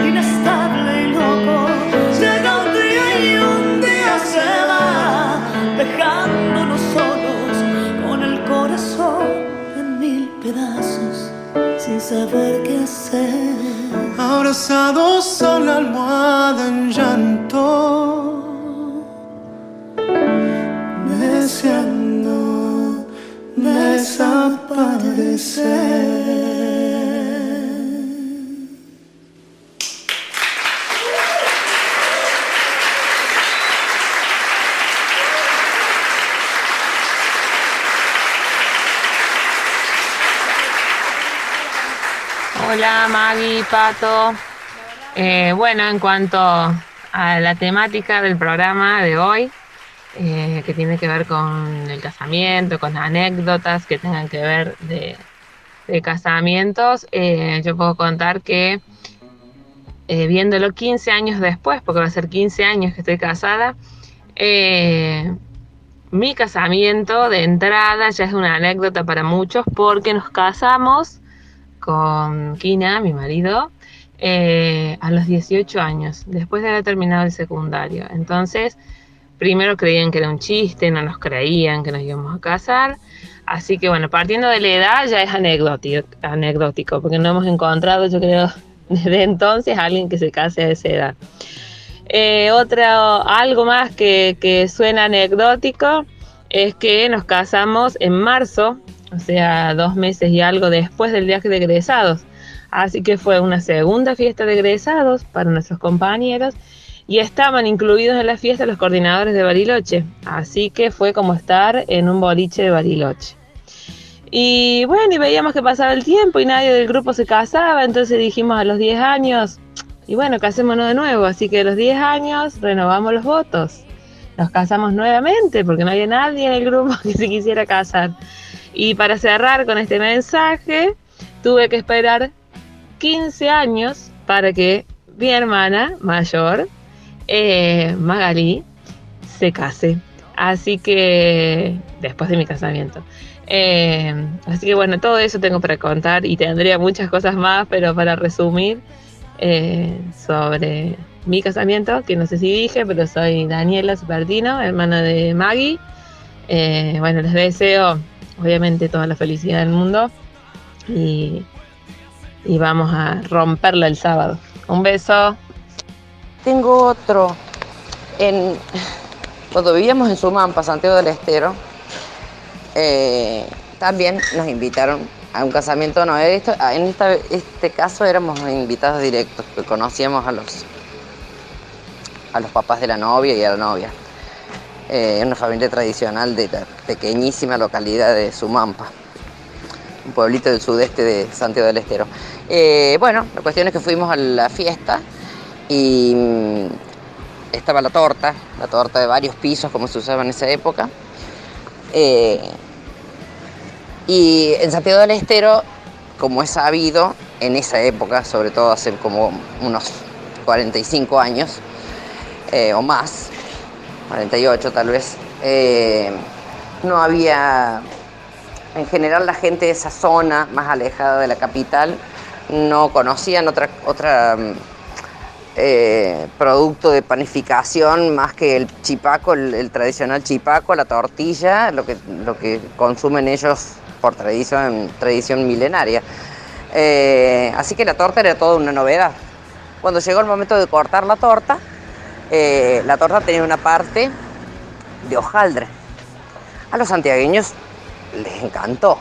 inestable y loco, llega un día y un día se va, dejándonos solos con el corazón en mil pedazos, sin saber qué. Abrazados a la almohada en llanto. Maggie, Pato. Eh, bueno, en cuanto a la temática del programa de hoy, eh, que tiene que ver con el casamiento, con anécdotas que tengan que ver de, casamientos, eh, yo puedo contar que eh, viéndolo 15 años después, porque va a ser 15 años que estoy casada, mi casamiento de entrada ya es una anécdota para muchos porque nos casamos con Kina, mi marido, eh, a los 18 años, después de haber terminado el secundario. Entonces, primero creían que era un chiste, no nos creían que nos íbamos a casar. Así que bueno, partiendo de la edad ya es anecdótico, porque no hemos encontrado, yo creo, desde entonces alguien que se case a esa edad. Eh, otra, algo más que, que suena anecdótico es que nos casamos en marzo, o sea, dos meses y algo después del viaje de egresados. Así que fue una segunda fiesta de egresados para nuestros compañeros y estaban incluidos en la fiesta los coordinadores de Bariloche. Así que fue como estar en un boliche de Bariloche. Y bueno, y veíamos que pasaba el tiempo y nadie del grupo se casaba, entonces dijimos a los 10 años, y bueno, casémonos de nuevo. Así que a los 10 años renovamos los votos. Nos casamos nuevamente porque no había nadie en el grupo que se quisiera casar. Y para cerrar con este mensaje, tuve que esperar 15 años para que mi hermana mayor, eh, Magali, se case. Así que, después de mi casamiento. Eh, así que bueno, todo eso tengo para contar y tendría muchas cosas más, pero para resumir eh, sobre mi casamiento, que no sé si dije, pero soy Daniela Supertino, hermana de Maggie. Eh, bueno, les deseo obviamente toda la felicidad del mundo y, y vamos a romperla el sábado. Un beso. Tengo otro. En, cuando vivíamos en Sumampa, Santiago del Estero, eh, también nos invitaron a un casamiento. No, esto- en este caso éramos invitados directos, que conocíamos a los, a los papás de la novia y a la novia. Eh, una familia tradicional de la pequeñísima localidad de Sumampa, un pueblito del sudeste de Santiago del Estero. Eh, bueno, la cuestión es que fuimos a la fiesta y mm, estaba la torta, la torta de varios pisos como se usaba en esa época. Eh, y en Santiago del Estero, como es sabido, en esa época, sobre todo hace como unos 45 años o más, 48 tal vez, eh, no había, en general la gente de esa zona más alejada de la capital no conocían otra, otra mm, eh, producto de panificación más que el chipaco, el, tradicional chipaco, la tortilla, lo que, lo que consumen ellos por tradición, tradición milenaria. Eh, así que la torta era toda una novedad. Cuando llegó el momento de cortar la torta, eh, la torta tenía una parte de hojaldre. A los santiagueños les encantó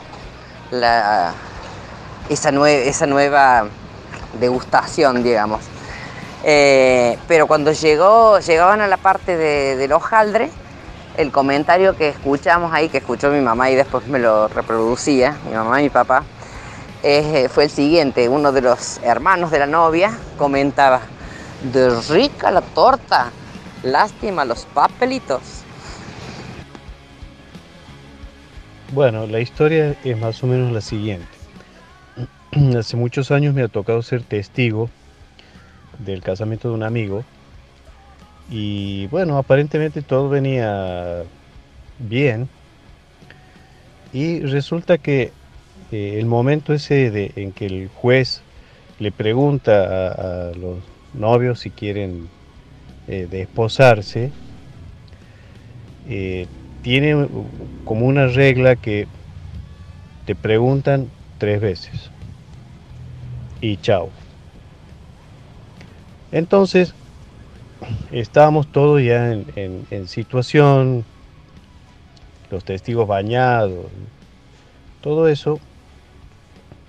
esa nueva degustación, digamos. Eh, pero cuando llegó, llegaban a la parte de- del hojaldre, el comentario que escuchamos ahí, que escuchó mi mamá y después me lo reproducía, mi mamá y mi papá, eh, fue el siguiente. Uno de los hermanos de la novia comentaba, de rica la torta, lástima los papelitos. Bueno, la historia es más o menos la siguiente. Hace muchos años me ha tocado ser testigo del casamiento de un amigo y bueno, aparentemente todo venía bien y resulta que eh, el momento ese de, en que el juez le pregunta a, a los novios si quieren eh, desposarse, eh, tiene como una regla que te preguntan tres veces y chao. Entonces, estábamos todos ya en- en situación, los testigos bañados, todo eso.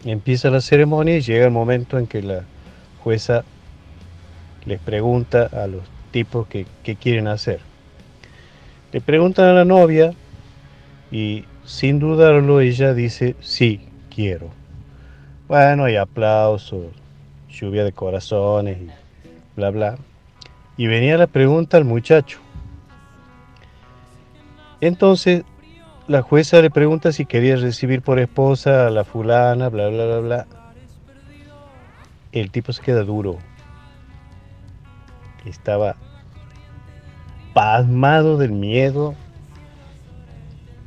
Empieza la ceremonia y llega el momento en que la jueza les pregunta a los tipos que, quieren hacer. Le preguntan a la novia y sin dudarlo ella dice, sí, quiero. Bueno, hay aplausos, lluvia de corazones y bla, bla. Y venía la pregunta al muchacho. Entonces, la jueza le pregunta si quería recibir por esposa a la fulana, bla, bla, bla, bla. El tipo se queda duro. Estaba pasmado del miedo.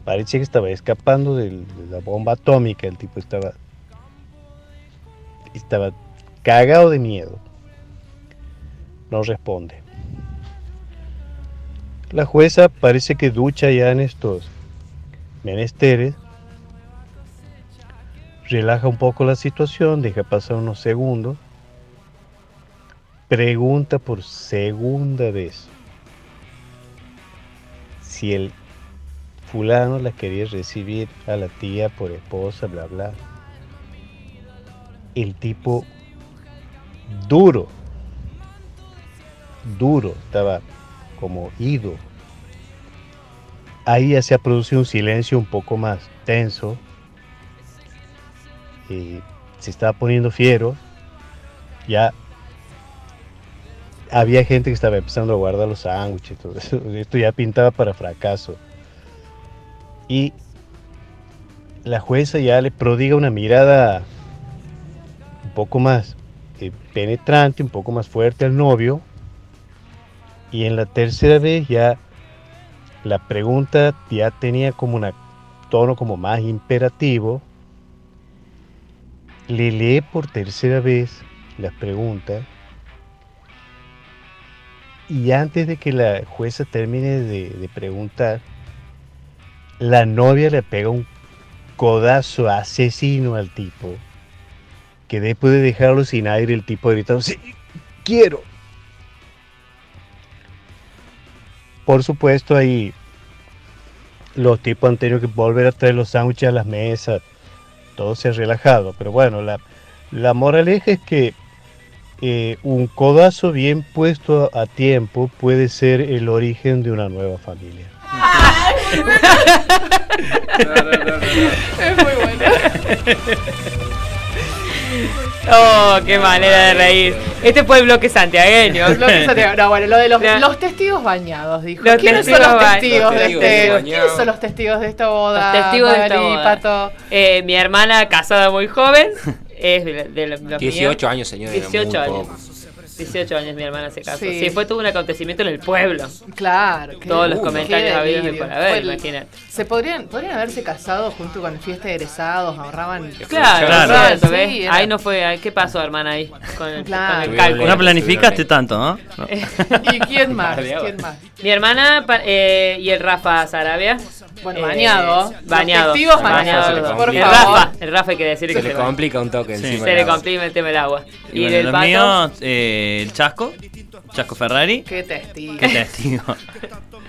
Parecía que estaba escapando de la bomba atómica. El tipo estaba. Estaba cagado de miedo. No responde. La jueza parece que ducha ya en estos menesteres. Relaja un poco la situación, deja pasar unos segundos. Pregunta por segunda vez si el fulano la quería recibir a la tía por esposa, bla, bla. El tipo duro, duro, estaba como ido. Ahí ya se ha producido un silencio un poco más tenso. y se estaba poniendo fiero. Ya había gente que estaba empezando a guardar los sándwiches todo eso. Esto ya pintaba para fracaso. Y la jueza ya le prodiga una mirada un poco más eh, penetrante, un poco más fuerte al novio. Y en la tercera vez ya la pregunta ya tenía como un tono como más imperativo. Le lee por tercera vez la pregunta y antes de que la jueza termine de, preguntar, la novia le pega un codazo asesino al tipo, que después de dejarlo sin aire, el tipo gritando, sí, quiero. Por supuesto, ahí los tipos han tenido que volver a traer los sándwiches a las mesas, todo se ha relajado, pero bueno, la, la moraleja es que eh, un codazo bien puesto a, a tiempo puede ser el origen de una nueva familia. Es muy bueno. Oh, qué manera de reír. Este fue el bloque santiagueño. No, bueno, lo de los, testigos bañados, dijo. Los ¿Quiénes son testigos los testigos de este? ¿Quiénes son los testigos de esta boda? Los testigos de esta boda. Pato? Eh, mi hermana casada muy joven. Es de, de los míos. 18 años, señora, era 18 muy años. poco. 18 años mi hermana se casó. Sí. Sí, fue todo un acontecimiento en el pueblo. Claro. qué- Todos los uh, comentarios habidos y por haber, el- imagínate. Se podrían, podrían haberse casado junto con fiesta de egresados, ahorraban. Claro, Claro. era- Ahí no fue. ¿Qué pasó, hermana, ahí? Con el, Claro. con el cálculo. No planificaste tanto, ¿no? No. ¿Y quién más? ¿Quién más? Mi hermana eh, y el Rafa Sarabia. Bueno, bañado. Los Bañado. bañado. bañados, por el. Rafa, el Rafa hay que decir Se que le se baña. complica un toque encima. Se le complica el tema del agua. Y, bueno, del los pato. míos, eh, el Chasco, Chasco Ferrari. Qué testigo. Qué testigo.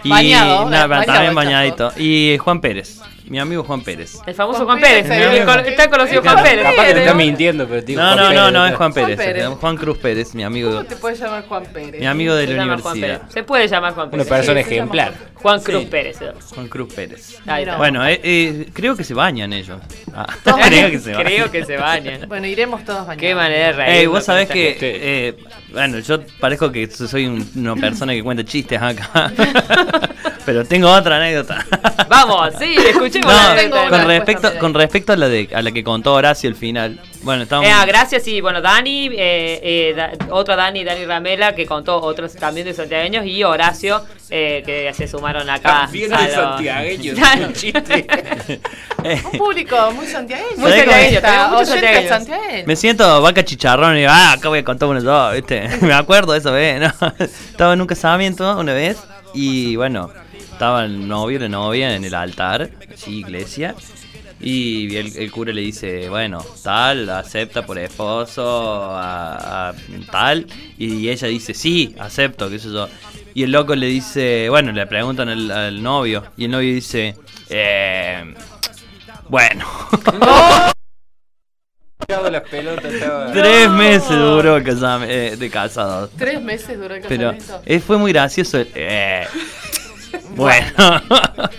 Y Bañado, nada, bañado, también bañadito. Y Juan Pérez. Mi amigo Juan Pérez. El famoso Juan Juan Pérez. Pérez, el- Juan el- está conocido Juan Pérez. Capaz que te está mintiendo, pero digo. No, Juan no, no, Pérez, no, es Juan Pérez. Pérez. Juan Cruz Pérez, mi amigo. ¿Cómo te puedes llamar Juan Pérez? Mi amigo de Se la universidad. Se puede llamar Juan Una Pérez. persona Sí, se llama ejemplar. Juan Cruz Sí. Pérez. Juan Cruz Pérez. Bueno, eh, eh, creo que se bañan ellos. Ah, creo que se bañan. Creo que se bañan. Bueno, iremos todos mañana. Qué manera de reír. Ey, vos sabés que, eh, bueno, yo parezco que soy un- una persona que cuenta chistes acá, pero tengo otra anécdota. Vamos, sí, No, tengo una con respecto, con respecto a la de a la que contó Horacio al final. Bueno, estábamos. Eh, ah, gracias y bueno, Dani, eh, eh, Da- otra Dani, Dani Ramela, que contó otros también de santiagueños, y Horacio, eh, que se sumaron acá. También de los- santiagueños, un chiste. Eh, Un público muy santiagueño. Muy ¿Sabés cómo santiagueño, oyentes santiagueños. santiagueños. me siento vaca chicharrón y digo, ah, acá voy a contar uno yo, ¿viste? Me acuerdo de esa vez, ¿no? Estaba en un casamiento una vez y bueno, estaba el novio y la novia en el altar, sí, iglesia. Y el, el cura le dice, bueno, tal, acepta por esposo a, a tal. Y ella dice, sí, acepto, qué sé yo. Y el loco le dice, bueno, le preguntan al, al novio. Y el novio dice, eh, bueno. Las pelotas, Tres meses duró el casam- eh, de casados. Tres meses duró el Pero casamiento. eh, fue muy gracioso. el- eh, bueno.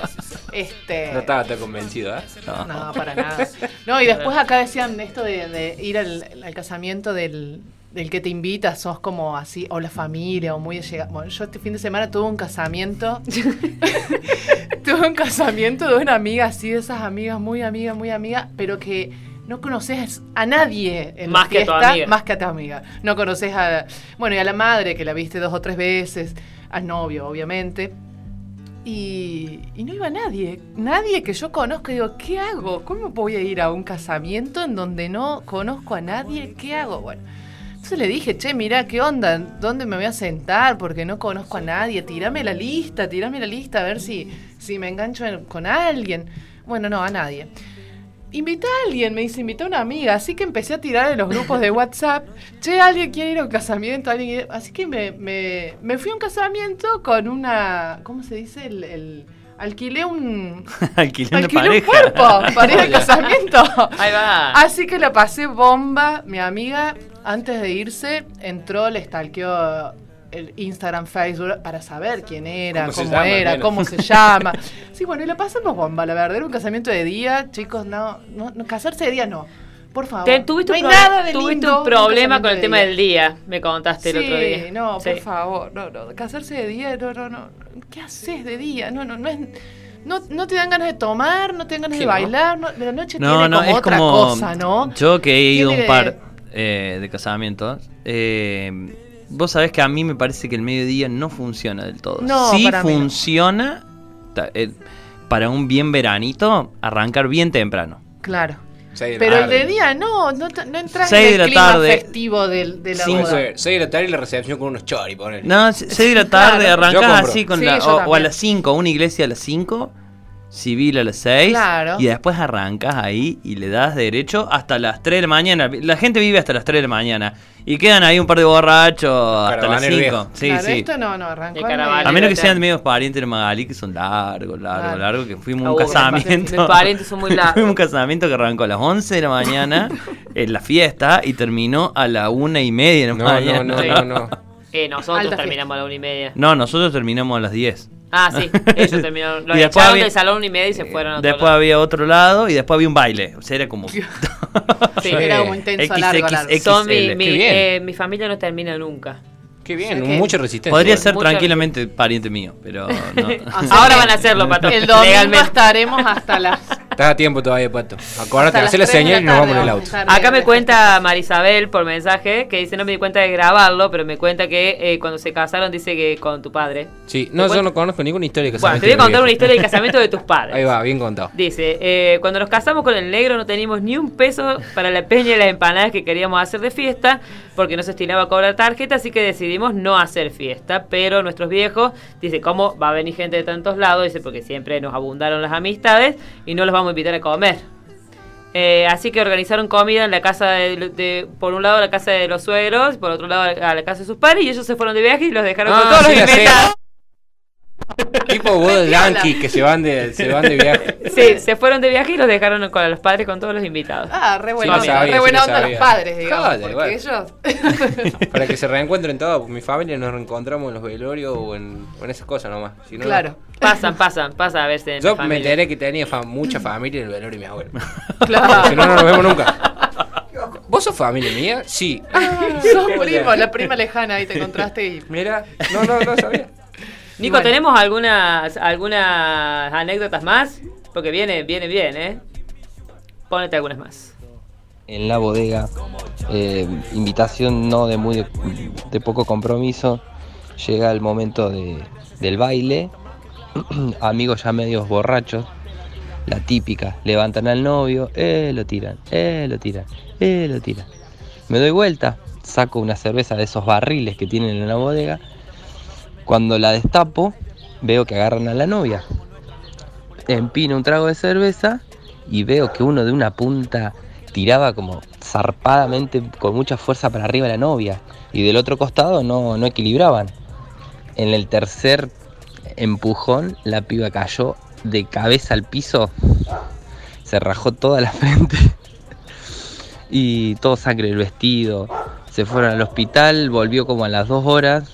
Este. No estaba tan convencido, ¿eh? No, para nada. No, y después acá decían esto de, de ir al, al casamiento del, del que te invita, sos como así, o la familia, o muy allegado. Bueno, yo este fin de semana tuve un casamiento. tuve un casamiento de una amiga así, de esas amigas, muy amiga, muy amiga, pero que no conoces a nadie en Más la que a tu fiesta, amiga. más que a tu amiga. No conoces a, bueno, y a la madre que la viste dos o tres veces, al novio, obviamente. Y, y no iba nadie, nadie que yo conozca. Digo, ¿qué hago? ¿Cómo voy a ir a un casamiento en donde no conozco a nadie? ¿Qué hago? Bueno, entonces le dije, che, mira, ¿qué onda? ¿Dónde me voy a sentar? Porque no conozco a nadie. Tírame la lista, tírame la lista a ver si, si me engancho en- con alguien. Bueno, no, a nadie. Invita a alguien, me dice, invita a una amiga. Así que empecé a tirar en los grupos de WhatsApp. Che, alguien quiere ir a un casamiento. ¿Alguien quiere-?". Así que me, me, me fui a un casamiento con una. ¿Cómo se dice? El, el- alquilé un. Alquilé una alquilé un cuerpo para ir al casamiento. Ahí va. Así que la pasé bomba. Mi amiga, antes de irse, entró, le stalkeó el Instagram, Facebook para saber quién era, ¿Cómo se cómo, llama, al era, cómo se llama. Sí, bueno, y la pasamos bomba, la verdad. Era un casamiento de día, chicos, no, no, no, casarse de día no. Por favor. Te- tuviste no hay un, nada de tuviste lindo un problema con el de tema día. del día, me contaste el otro día. no, Sí. por favor, no, no, casarse de día, no, no, no. ¿Qué haces de día? No, no, no es. No, no te dan ganas de tomar, no te dan ganas ¿Qué de bailar, no, de la noche No, tiene no, como es otra como. cosa, ¿no? Yo que he ido a un par eh, de casamientos. eh, vos sabés que a mí me parece que el mediodía no funciona del todo. No, sí para mí no. funciona ta- eh, para un bien veranito, arrancar bien temprano. Claro. Pero el de día no, no, no entras en el clima tarde. festivo del, de la Cinco boda. de- seis de la tarde y la recepción con unos chori, ponele. No, 6 de la tarde Claro. Arrancás así con Sí, la, o, o a las 5, una iglesia a las 5, civil a las 6 Claro. y después arrancas ahí y le das derecho hasta las 3 de la mañana. La gente vive hasta las 3 de la mañana y quedan ahí un par de borrachos hasta las Caravanero 5. viejo. Sí, claro, sí. esto no, no, arrancó. A menos que sean medios parientes de Magali, que son largos, largos, Claro. largos, que fuimos a un casamiento. mis parientes son muy largos. fuimos a un casamiento que arrancó a las 11 de la mañana en la fiesta y terminó a la una y media de la No, mañana. no, no, no, no. Eh, nosotros Alta terminamos a la una y media. No, nosotros terminamos a las 10. Ah, sí, ellos terminaron. Lo echaron había- del salón una y media y se fueron a otro Después lado. había otro lado y después había un baile. O sea, era como. Sí. Era como intenso, largo, largo. Son mi, mi, bien. eh, mi familia no termina nunca. Qué bien, O sea que- mucha resistencia. Podría ser Mucha- tranquilamente pariente mío, pero no. Ahora van a hacerlo, pato. El domingo legalmente. estaremos hasta las. Estás a tiempo todavía, Pato. Hasta hacer la señal y nos vamos en el auto. Acá me cuenta Marisabel por mensaje que dice no me di cuenta de grabarlo, pero me cuenta que eh, cuando se casaron dice que con tu padre. Sí, no, yo no conozco ninguna historia de Bueno, casamiento. te voy a contar una historia del casamiento de tus padres. Ahí va, bien contado. Dice, eh, cuando nos casamos con el negro no teníamos ni un peso para la peña y las empanadas que queríamos hacer de fiesta, porque no se estilaba a cobrar tarjeta, así que decidimos no hacer fiesta. Pero nuestros viejos, dice, ¿cómo va a venir gente de tantos lados? Dice, porque siempre nos abundaron las amistades y no los vamos a invitar a comer. Eh, así que organizaron comida en la casa de, de- por un lado la casa de los suegros, por otro lado a la casa de sus padres, y ellos se fueron de viaje y los dejaron con Ah, todos sí, los invitados. Tipo boda yankee que se van de, se van de viaje. Sí, se fueron de viaje y los dejaron con los padres con todos los invitados. Ah, re buena Sí, onda, sabía, re buena onda los padres, digamos. Joder, porque bueno. ellos. Para que se reencuentren todos. porque Mi familia nos reencontramos en los velorios o en, o en esas cosas nomás. Si no, no. Claro. Pasan, pasan, pasan a en Yo me enteré que tenía fa- mucha familia en el velorio de mi abuelo. Claro. Si no, no nos vemos nunca. ¿Vos sos familia mía? Sí. Sos primo, la prima lejana ahí te encontraste y. Mira, no, no, no sabía. Nico, Bueno. ¿tenemos algunas, algunas anécdotas más? Porque viene, viene bien, ¿eh? Pónete algunas más. en la bodega, eh, invitación no de muy de, de poco compromiso, llega el momento de- del baile, amigos ya medios borrachos, la típica, levantan al novio, eh, lo tiran, eh, lo tiran, eh, lo tiran. Me doy vuelta, saco una cerveza de esos barriles que tienen en la bodega, cuando la destapo, veo que agarran a la novia. Empino un trago de cerveza y veo que uno de una punta tiraba como zarpadamente con mucha fuerza para arriba a la novia y del otro costado no, no equilibraban. En el tercer empujón la piba cayó de cabeza al piso, se rajó toda la frente y todo sangre el vestido. Se fueron al hospital, volvió como a las dos horas,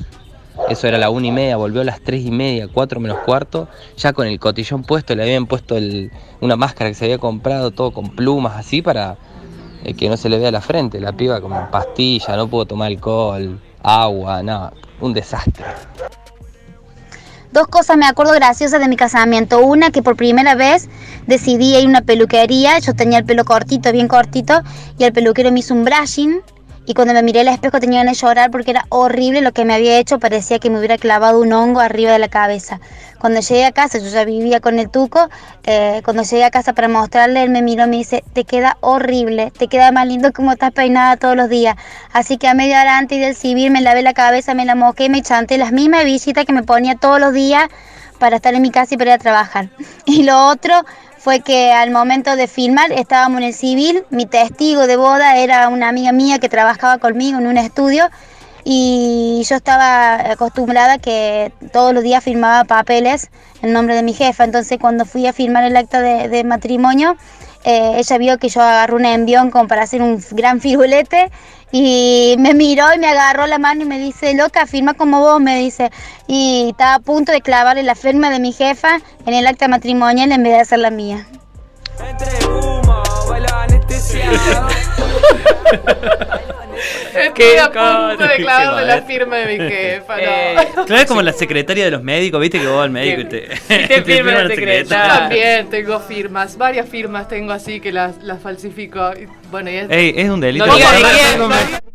eso era la una y media, volvió a las tres y media, cuatro menos cuarto, ya con el cotillón puesto, le habían puesto una máscara que se había comprado, todo con plumas así para eh, que no se le vea la frente. La piba como pastilla, no pudo tomar alcohol, agua, nada, un desastre. Dos cosas me acuerdo graciosas de mi casamiento. Una, que por primera vez decidí ir a una peluquería. Yo tenía el pelo cortito, bien cortito, y el peluquero me hizo un brushing. Y cuando me miré al espejo tenía ganas de llorar porque era horrible lo que me había hecho. Parecía que me hubiera clavado un hongo arriba de la cabeza. Cuando llegué a casa, yo ya vivía con el tuco. eh, cuando llegué a casa para mostrarle, él me miró y me dice: Te queda horrible, te queda más lindo como estás peinada todos los días. Así que a media hora antes del civil me lavé la cabeza, me la moqué me chanté las mismas visitas que me ponía todos los días para estar en mi casa y para ir a trabajar. Y lo otro fue que al momento de filmar estábamos en el civil, mi testigo de boda era una amiga mía que trabajaba conmigo en un estudio y yo estaba acostumbrada que todos los días firmaba papeles en nombre de mi jefa, entonces cuando fui a firmar el acta de, de matrimonio, eh, ella vio que yo agarré un envión como para hacer un gran firulete y me miró y me agarró la mano y me dice, loca, firma como vos, me dice. Y estaba a punto de clavarle la firma de mi jefa en el acta matrimonial en vez de hacer la mía. Estoy a punto de clavarle Qué la firma de mi jefa. no. Eh, Claro, es como la secretaria de los médicos, viste que vos al médico y te, te firma la secretaria. Yo también tengo firmas, varias firmas tengo así que las, las falsifico. Y, Bueno, y es... Ey, es un delito. No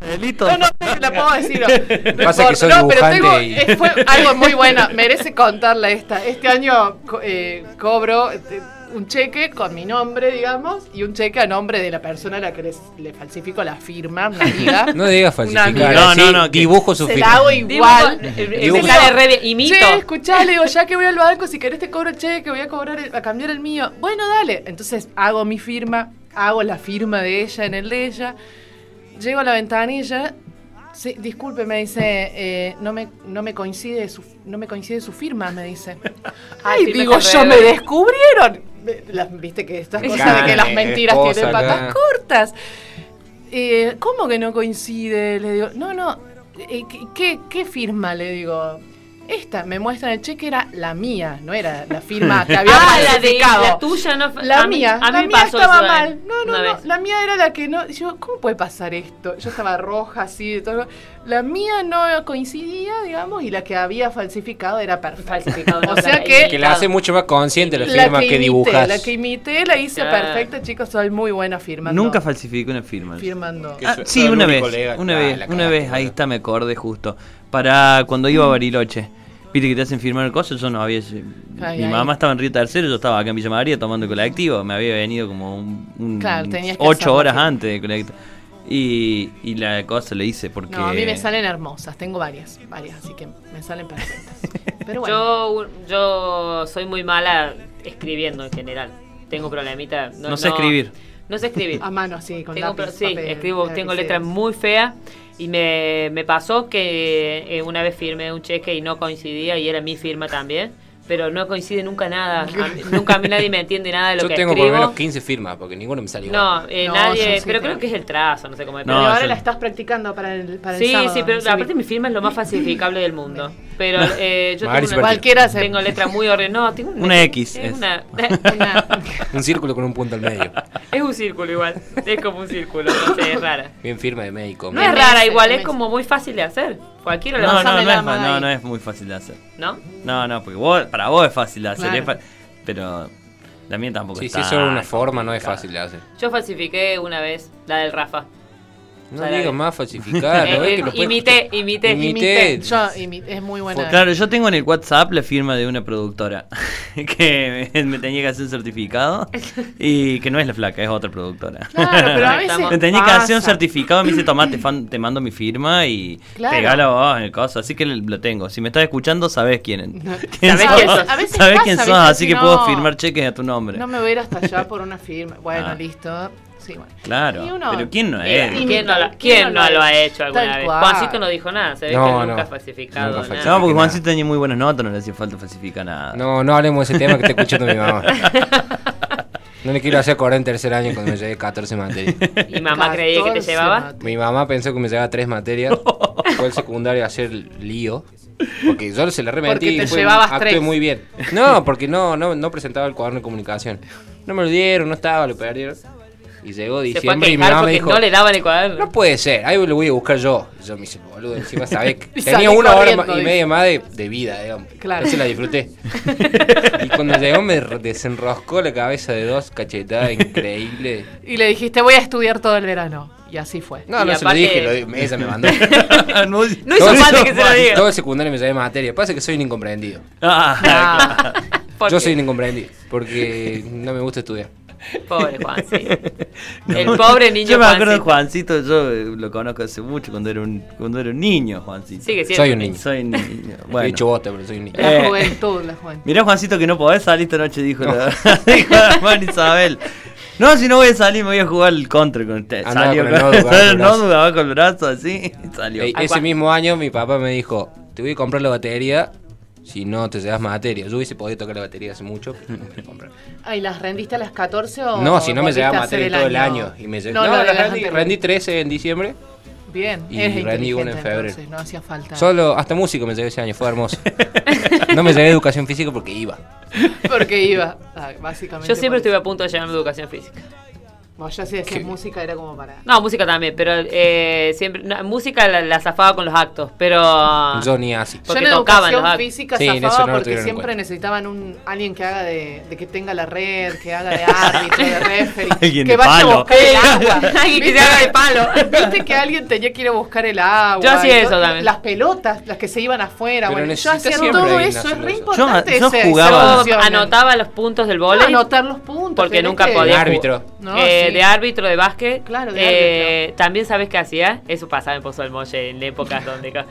Delito. No, no la puedo decir. No, Pasa que soy no, pero tengo, y- eh, fue algo muy bueno. Merece contarla esta. Este año eh, cobro eh, un cheque con mi nombre, digamos, y un cheque a nombre de la persona a la que les- le falsifico la firma, una amiga. No digas Una falsificar. amiga. No, no, no, que- Dibujo su Se firma. la hago igual. Dibujo- eh, Dibujo. Imito. Che, escuchá, le digo, ya que voy al banco, si querés te cobro el cheque, voy a cobrar el- a cambiar el mío. Bueno, dale. Entonces hago mi firma, hago la firma de ella en el de ella. Llego a la ventanilla. Sí, disculpe, me dice, eh, no, me, no, me coincide su, no me coincide su firma, me dice. Ay, digo, yo me descubrieron. Las- Viste que estas cosas de que las mentiras tienen patas cortas. Eh, ¿Cómo que no coincide? Le digo, no, no. eh, ¿qué- ¿qué, ¿Qué firma? Le digo. Esta, me muestran el cheque, era la mía, no era la firma que había Ah, la de falsificado. la tuya no La a mí- mía, a mí la mía pasó estaba eso, mal. No, no, no. vez. La mía era la que no. Yo, ¿cómo puede pasar esto? Yo estaba roja así, de todo. La mía no coincidía, digamos, y la que había falsificado era perfecta. Falsificado, no, o sea que. Que la hace mucho más consciente la la firma que, imité, dibujas. La que imité la hice Claro. perfecta, chicos. Soy muy buena firmando. Nunca falsifiqué una firma. Firmando. Que Ah, sí, una vez, una vez, la una vez, ahí está, me acordé justo. Para cuando iba a Bariloche, viste que te hacen firmar el coso, yo no había... Ay, mi ay. mamá estaba en Río Tercero, yo estaba acá en Villa María tomando el colectivo, me había venido como un, un- Claro, ocho horas antes del colectivo. Y, y la cosa le hice porque... No, a mí me salen hermosas. Tengo varias, varias, así que me salen perfectas. Pero bueno. Yo, yo soy muy mala escribiendo en general. Tengo problemita. No sé escribir. No sé escribir. A mano, sí, con Tengo lápiz, sí, papel, escribo, tengo letras muy feas. Y me, me pasó que eh, una vez firmé un cheque y no coincidía y era mi firma también. Pero no coincide nunca nada. A mí- nunca a mí nadie me entiende nada de lo Yo que tengo por escribo. lo menos 15 firmas, porque ninguno me salió. No, eh, No, nadie. yo sí pero creo que es el trazo, no sé cómo es. Pero pero- ahora la estás practicando para el, para el Sí, sábado, sí, pero sí. aparte mi firma es lo más falsificable del mundo. Pero eh, yo Magari tengo, una. Cualquiera se- tengo letra muy horrible. No, tengo una, Una X Es, es. una- Un círculo con un punto al medio. es un círculo igual. Es como un círculo, no sé, es rara. Bien firma de médico. No es rara, igual es como muy fácil de hacer. Cualquiera lo No, no, sabe no, la es, no, no es muy fácil de hacer. ¿No? No, no, porque vos, para vos es fácil de hacer, Claro. es fa- pero la mía tampoco Sí, es sí, es tan solo una forma, no es fácil de hacer. Yo falsifiqué una vez la del Rafa. No O sea, la digas de- más falsificar, ¿no? Eh, imité, imité, Imité. Yo, imi- es muy buena. Claro, yo tengo en el WhatsApp la firma de una productora que me, me tenía que hacer un certificado y que no es la flaca, es otra productora. Claro, pero a veces me tenía que hacer un certificado, me dice, tomá, te, fan- te mando mi firma y Claro. pegala vos en el coso. Así que lo tengo. Si me estás escuchando, sabés quién, quién Sabés sos. quién sos. A veces Sabés pasa, quién sos, así Si que puedo firmar cheques a tu nombre. No me voy a ir hasta allá por una firma. Bueno, Ah. listo. Claro, Y uno- pero ¿quién no es? ¿Quién no, lo, quién no lo ha hecho alguna vez? cual. Juancito no dijo nada, se ve No, que no. nunca ha falsificado Nunca nada. No, porque Juancito tenía muy buenas notas, no le hacía falta falsificar nada. No, no hablemos de ese tema que está escuchando mi mamá. No le quiero hacer cobrar en tercer año cuando me llegue 14 materias. ¿Y mamá creía que te 14 llevaba? Mi mamá pensó que me llevaba tres materias. Fue el secundario a hacer lío. Porque yo se le remetí Porque te y fue- llevabas actué tres. muy bien. No, porque no, no, no presentaba el cuaderno de comunicación. No me lo dieron, no estaba, lo perdieron. Y llegó diciembre y mi mamá me dijo, no le daban el cuaderno. no puede ser, ahí lo voy a buscar yo. Y Yo me hice boludo, encima sabés tenía una hora y dice. media más de, de vida, digamos. Claro. Entonces la disfruté. y cuando llegó me desenroscó la cabeza de dos cachetadas increíbles. Y le dijiste, voy a estudiar todo el verano. Y así fue. No, Y no se lo dije, lo, di- ella me mandó. no, No hizo falta que se lo diga. Todo el secundario me llevé materia. Pasa que soy un incomprendido. Ah, Ah, ¿Por Yo qué? soy un incomprendido. Porque no me gusta estudiar. Pobre Juan, sí. El pobre niño Yo me acuerdo de Juancito. Juancito, yo eh, lo conozco hace mucho cuando era un, cuando era un niño, Juancito. Soy un niño. Soy un niño. He Bueno. hecho bote, pero soy un niño. la Eh. juventud, la juventud. Mirá, Juancito, que no podés salir esta noche, dijo, la, dijo hermana Isabel. No, si no voy a salir, me voy a jugar el contra con usted. Andaba Salió con el con nodo abajo el nodo abajo el brazo, así, salió. Ey, ese mismo año mi papá me dijo, te voy a comprar la batería si no te llevas materia. Yo hubiese podido tocar la batería hace mucho, pero no me compré. Ay, ¿las rendiste a las 14 o No, si no me llevaba materia todo el año. Y me lle- No, las rendí, rendí 13 en diciembre. Bien, Y eres rendí una en febrero. entonces, no hacía falta. Solo, hasta músico me llevé ese año, fue hermoso. no me llevé educación física porque iba. Porque iba, ah, básicamente. Yo siempre estuve a punto de llevarme educación física. Bueno, ya si decías música era como para... No, música también, pero eh, siempre. no, música la, la zafaba con los actos, pero. Yo ni así. Porque Yo en tocaban los educación actos. física Sí, zafaba no porque siempre necesitaban un alguien que haga de, de que tenga la red, que haga de árbitro, de referee, Alguien que de vaya palo. a buscar el agua. Alguien que ¿Viste? se haga de palo. Viste que alguien tenía que ir a buscar el agua. Yo hacía eso también. Las pelotas, las que se iban afuera. Pero Bueno, yo hacía todo eso, es re importante Yo- yo ese- jugaba- esa Yo anotaba los puntos del No, vóley. anotar los puntos. Porque nunca podía. Árbitro. No, Eh, sí. De árbitro de básquet. Claro, de Eh, También sabes qué hacía. Eso pasaba en Pozo del Molle en épocas donde.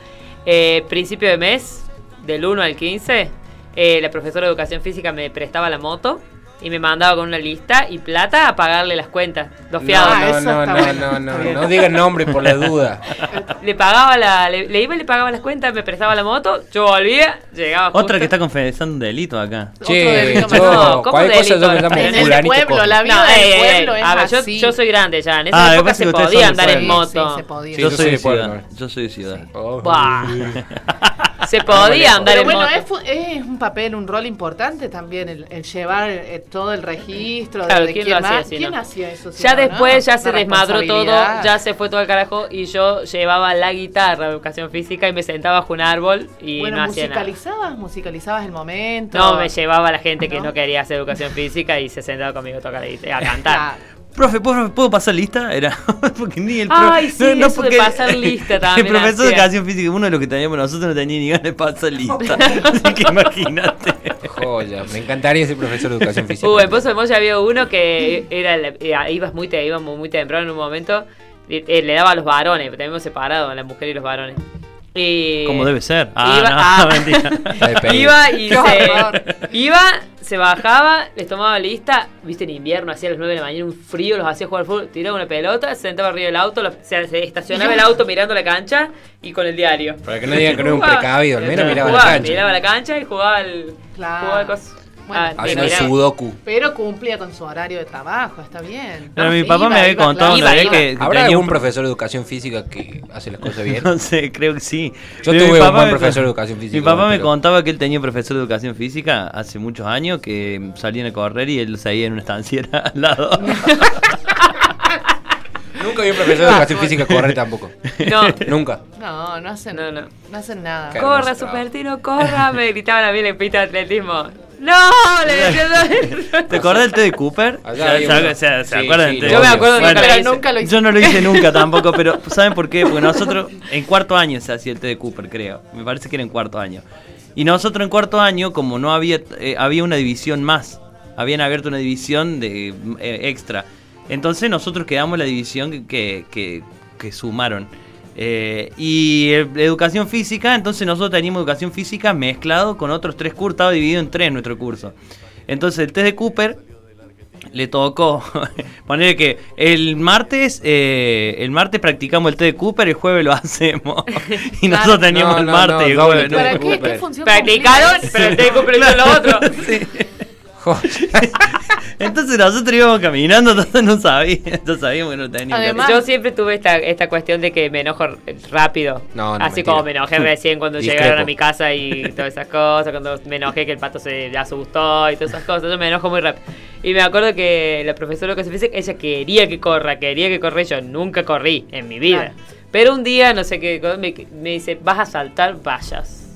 Eh, principio de mes, del 1 al 15, eh, la profesora de educación física me prestaba la moto y me mandaba con una lista y plata a pagarle las cuentas, los fiados. No, no, no, bueno. no, no, no, no digas nombre por la duda. Le pagaba la, le, le iba y le pagaba las cuentas, me prestaba la moto, yo volvía, llegaba justo. Otra que está confesando un delito acá. Che, delito yo. No, ¿cómo delito? yo me llamo En el pueblo, la vida No, del ey, pueblo es A ver, yo, así. yo soy grande ya. En esa Ah, época se podía andar en Sí, moto. sí, se podía. Sí, yo yo soy de pueblo, ciudad. Yo soy de ciudad. Oh. Se podía andar Pero en bueno, moto. es, es un papel, un rol importante también el, el llevar eh, todo el registro Claro, de ¿quién quién, lo hacía más- quién no? hacía eso. Ya no, después no? ya se desmadró todo, ya se fue todo al carajo y yo llevaba la guitarra de educación física y me sentaba bajo un árbol y bueno, no hacía nada. musicalizabas, musicalizabas el momento. No, me llevaba a la gente que ¿No? no quería hacer educación física y se sentaba conmigo a tocar la guitarra, a cantar. Profe, ¿puedo, ¿puedo pasar lista? Era porque ni el Ay, sí, eso de pasar lista también El profesor de educación física, uno de los que teníamos nosotros, no tenía ni ganas de pasar lista. Así que imagínate. Joya, me encantaría ser profesor de educación física. Uh, en Pozo de Moya había uno que era la- eh, ibas muy, te- íbamos muy temprano en un momento, eh, eh, le daba a los varones, teníamos separado a la mujer y los varones. Y Como debe ser. Ah, iba, no, ah, mentira. Iba y se, iba, se bajaba, les tomaba lista, viste en invierno, hacía a las 9 de la mañana un frío, los hacía jugar al fútbol, tiraba una pelota, se sentaba arriba del auto, lo- se, se estacionaba el auto mirando la cancha y con el diario. Para que no digan que no era un precavido, al menos miraba la cancha. Miraba la cancha y jugaba el. Claro. Jugaba cosas. Bueno, Ah, Haciendo el miraba- sudoku. Pero cumplía con su horario de trabajo, está bien. Pero No, mi papá iba, me había contado una vez que, ¿Habrá tenía algún un profesor de educación física que hace las cosas bien? No sé, creo que sí. Yo Pero tuve un buen me- profesor de educación física, Mi papá me contaba que él tenía un profesor de educación física hace muchos años que salían a correr y él salía en una estanciera al lado. Nunca vi un profesor de educación física correr tampoco. No. Nunca. No, no hacen, no, hacen nada. Corra, Supertino, corra. Me gritaban a mí en la pista de atletismo. ¡No! Le decía ¿Te acuerdas del té de Cooper? ¿Se, uno. se- se- se Sí, acuerdan sí, del té? Yo me acuerdo, nunca Bueno, lo hice. nunca lo hice. Yo no lo hice nunca tampoco, pero ¿saben por qué? Porque nosotros en cuarto año se hacía el té de Cooper, creo. Me parece que era en cuarto año. Y nosotros en cuarto año, como no había, eh, había una división más, habían abierto una división de eh, extra. Entonces nosotros quedamos en la división que, que- que sumaron. Eh, y eh, educación física, entonces nosotros teníamos educación física mezclado con otros tres cursos, estaba dividido en tres nuestro curso. Entonces el test de Cooper le tocó poner que el martes eh, el martes practicamos el test de Cooper el jueves lo hacemos y nosotros teníamos No, el martes no, y el jueves no. test de ¿Para qué? Cooper. ¿Qué función Practicaron, pero el té de Cooper hizo lo otro. entonces nosotros íbamos caminando entonces no sabíamos no sabíamos que no teníamos Además- Yo siempre tuve esta, esta cuestión de que me enojo rápido. No, no, Así mentira. como me enojé recién cuando Discrepo. llegaron a mi casa y todas esas cosas. Cuando me enojé que el pato se asustó y todas esas cosas. Yo me enojo muy rápido. Y me acuerdo que la profesora que se dice ella quería que corra, quería que corra. Yo nunca corrí en mi vida. Claro. Pero un día, no sé qué, me, me dice, vas a saltar vallas.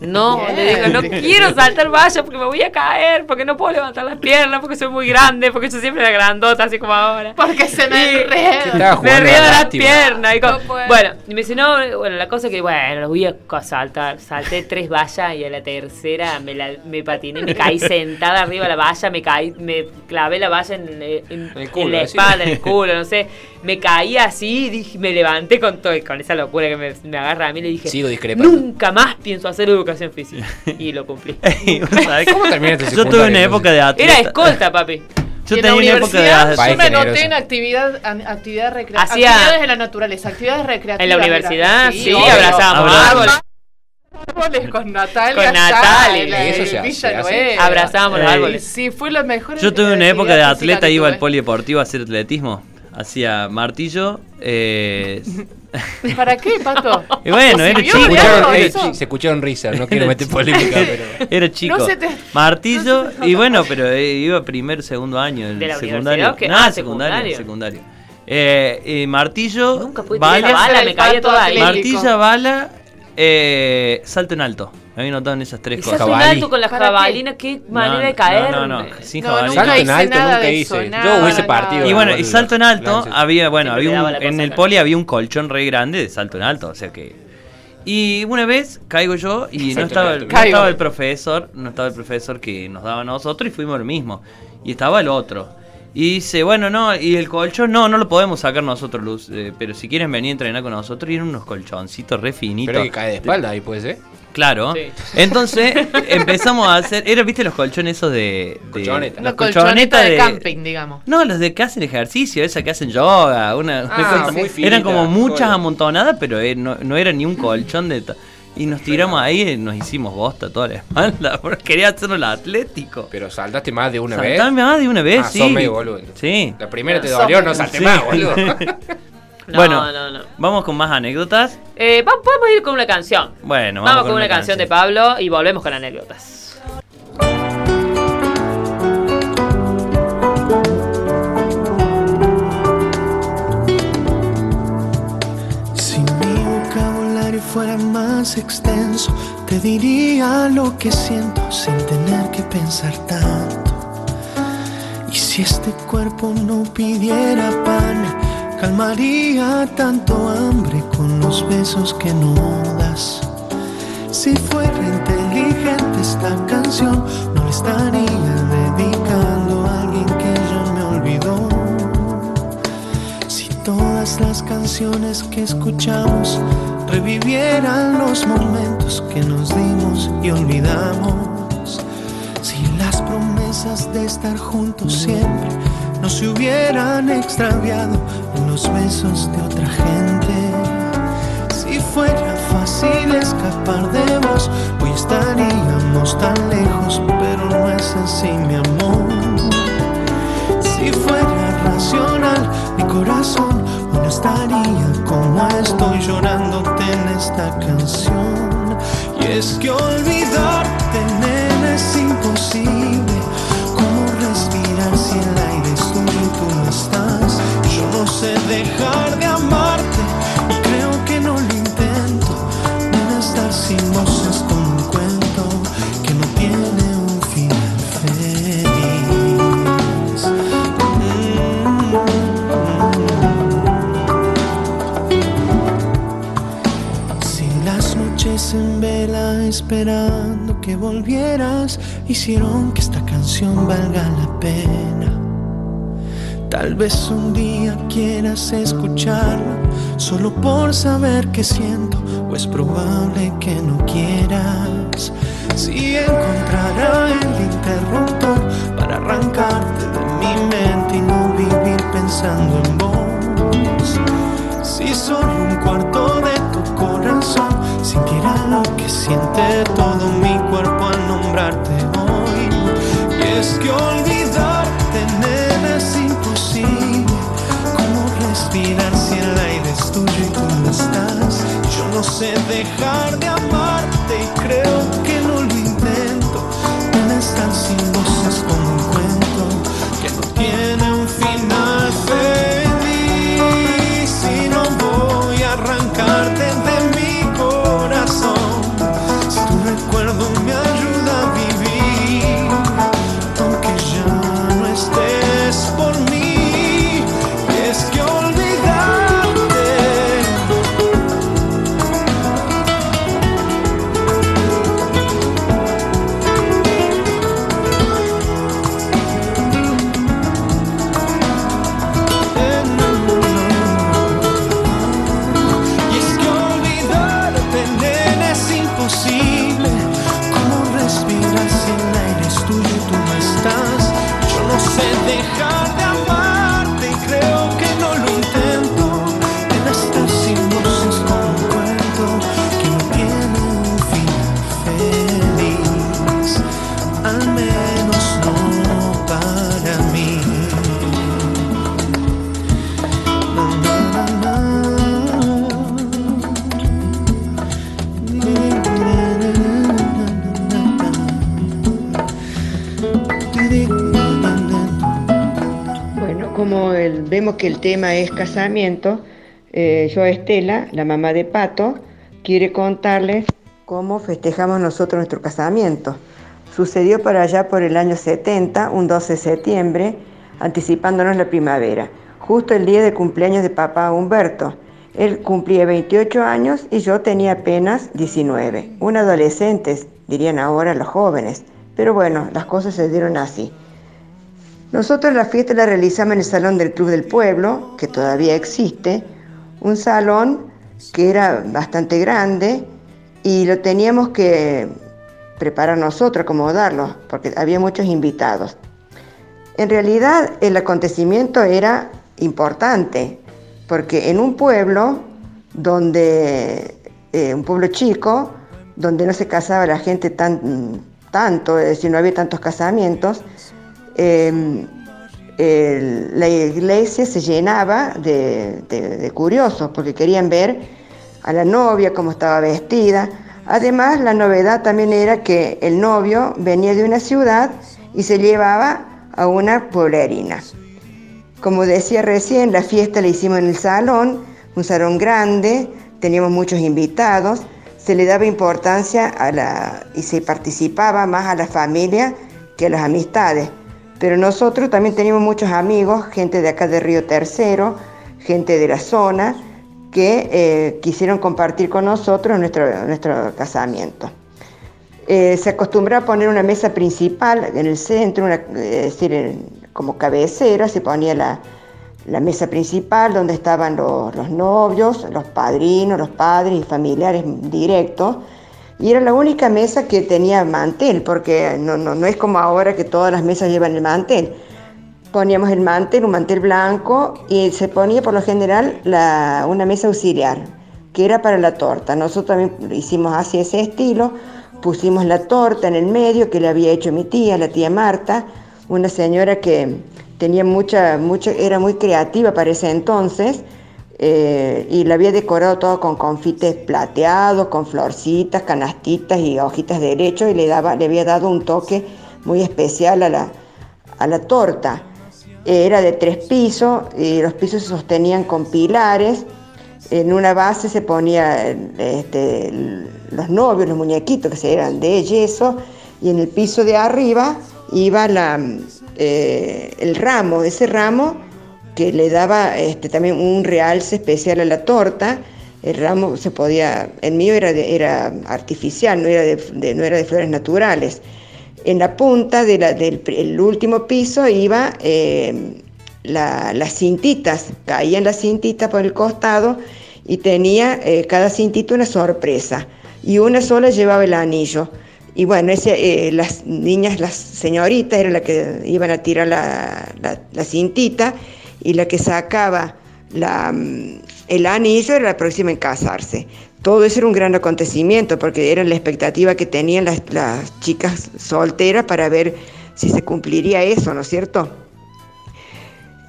No, le digo, no quiero saltar vallas porque me voy a caer, porque no puedo levantar las piernas, porque soy muy grande, porque yo siempre era grandota, así como ahora. Porque se me enreda. Me jugando río a de las piernas. y No bueno, y me dice, no, bueno, la cosa es que, bueno, los voy a saltar. Salté tres vallas y a la tercera me, la, me patiné, me caí sentada arriba de la valla, me caí, me clavé la valla en, en- en el culo, la espalda, en el culo, no sé. Me caí así, dije, me levanté con todo, y con esa locura que me, me agarra a mí, le dije, Sigo discrepando. nunca más pienso hacer educación física. Y lo cumplí. ¿Cómo terminaste yo tuve una época de Era atleta escolta, papi. yo Y en la tenía una época de universidad yo me anoté en actividad, actividad recreativa. Actividades de la naturaleza, actividades recreativas. En la universidad, era- sí, abrazábamos Abra- árboles. Árboles con Natalia. Con Natalia. ¿Y eso se. Abrazábamos los árboles. Sí, fue lo mejor. Yo tuve una época de atleta, iba al polideportivo a hacer atletismo. Hacía martillo. Eh, ¿Para qué, Pato? y bueno, ¿Te era chico. Escucharon- eh, se escucharon risas, no quiero meter polémica, pero. Era chico. No se te- Martillo. no se te y bueno, pero eh, iba primero, segundo año. El ¿De la secundario. No, Ah, secundario. secundario. secundario. Eh, eh, martillo. Nunca pude bala, bala, me caía toda. Martilla, bala, eh, salto en alto. Me había notado en esas tres cosas. Jabalí. alto con las ¿Para qué? jabalinas, qué manera No, de caer. No, no, no, sin No, jabalí. nunca Salto en hice alto nada nunca de hice. Yo hubiese nada, partido. Y bueno, y salto en alto, lances. había, bueno, Siempre había daba un, la en el acá. poli había un colchón re grande de salto en alto, o sea que... Y una vez caigo yo y no Salto en estaba, alto. no Caigo. estaba el profesor, no estaba el profesor que nos daba a nosotros y fuimos el mismo. Y estaba el otro. Y dice, bueno, no, y el colchón, no, no lo podemos sacar nosotros, Luz, eh, pero si quieren venir a entrenar con nosotros, y eran unos colchoncitos re finitos. Pero que cae de espalda ahí, puede ser. Claro. Sí. Entonces empezamos a hacer. Era, ¿viste los colchones esos de. de Colchoneta. Colchoneta colchonetas de camping, digamos. No, los de que hacen ejercicio, esas que hacen yoga, una, una Ah, cosa- muy Eran como finita, muchas joder. amontonadas, pero eh, no, no era ni un colchón de. Y nos tiramos ahí y nos hicimos bosta toda la espalda. Porque quería hacernos el atlético. Pero saltaste más de una vez. Saltame más de una vez, Ah, sí. sos medio boludo. Sí. La primera te dolió, no salté Sí. más, boludo. No, bueno, no, no. vamos con más anécdotas. Eh, va- podemos ir con una canción. Bueno, Vamos, con una, canción de Pablo y volvemos con anécdotas. Si mi vocabulario fuera más extenso, te diría lo que siento sin tener que pensar tanto. Y si este cuerpo no pidiera pan, calmaría tanto hambre con los besos que no das. Si fuera inteligente esta canción, no le estaría dedicando a alguien que ya me olvidó. Si todas las canciones que escuchamos revivieran los momentos que nos dimos y olvidamos, si las promesas de estar juntos siempre no se hubieran extraviado los besos de otra gente. Si fuera fácil escapar de vos, hoy estaríamos tan lejos, pero no es así, mi amor. Si fuera racional mi corazón, hoy no estaría como estoy llorándote en esta canción. Y es que olvidarte, dejar de amarte y creo que no lo intento. Nena, estar sin vos es como un cuento que no tiene un final feliz. Si las noches en vela esperando que volvieras hicieron que esta canción valga la pena. Tal vez un día quieras escucharla solo por saber qué siento o es probable que no quieras. Si encontrará el interruptor para arrancarte de mi mente y no vivir pensando en vos. Si solo un cuarto de tu corazón sintiera lo que siente todo mi cuerpo al nombrarte hoy. Y es que olvidarte, respirar si el aire es tuyo y tú no estás? Yo no sé dejar de amarte y creo que no lo intento. Nena, estar sin vos tema es casamiento, eh, yo Estela, la mamá de Pato, quiere contarles cómo festejamos nosotros nuestro casamiento. Sucedió para allá por el año 70, un 12 de septiembre, anticipándonos la primavera, justo el día de cumpleaños de papá Humberto. Él cumplía 28 años y yo tenía apenas 19. Un adolescente, dirían ahora los jóvenes. Pero bueno, las cosas se dieron así. Nosotros la fiesta la realizamos en el Salón del Club del Pueblo, que todavía existe, un salón que era bastante grande y lo teníamos que preparar nosotros, acomodarlo, porque había muchos invitados. En realidad el acontecimiento era importante, porque en un pueblo donde, eh, un pueblo chico, donde no se casaba la gente tan, tanto, es decir, no había tantos casamientos, el- la iglesia se llenaba de curiosos porque querían ver a la novia, cómo estaba vestida. Además, la novedad también era que el novio venía de una ciudad y se llevaba a una pueblerina. Como decía recién, la fiesta la hicimos en el salón, un salón grande, teníamos muchos invitados, se le daba importancia a la, y se participaba más a la familia que a las amistades. Pero nosotros también teníamos muchos amigos, gente de acá de Río Tercero, gente de la zona, que eh, quisieron compartir con nosotros nuestro, nuestro casamiento. Eh, se acostumbraba a poner una mesa principal en el centro, es decir, como cabecera, se ponía la, la mesa principal donde estaban los, los novios, los padrinos, los padres y familiares directos, Y era la única mesa que tenía mantel, porque no, no, no es como ahora que todas las mesas llevan el mantel. Poníamos el mantel, un mantel blanco, y se ponía por lo general una mesa auxiliar, que era para la torta. Nosotros también hicimos así ese estilo, pusimos la torta en el medio, que le había hecho mi tía, la tía Marta, una señora que tenía mucha, mucha, era muy creativa para ese entonces, eh, y la había decorado todo con confites plateados, con florcitas, canastitas y hojitas de derecho y le, daba, le había dado un toque muy especial a la, a la torta. Era de tres pisos y los pisos se sostenían con pilares. En una base se ponía este, los novios, los muñequitos que se eran de yeso y en el piso de arriba iba la, eh, el ramo, ese ramo que le daba este, también un realce especial a la torta. El ramo se podía, el mío era, era artificial, no era de, de- no era de flores naturales. En la punta de del último piso iba la- las cintitas, caían las cintitas por el costado y tenía eh, cada cintita una sorpresa y una sola llevaba el anillo. Y bueno, eh, las niñas, las señoritas, eran las que iban a tirar la- la cintita y la que sacaba mm, el anillo era la próxima en casarse. Todo eso era un gran acontecimiento porque era la expectativa que tenían las, las chicas solteras para ver si se cumpliría eso, ¿no es cierto?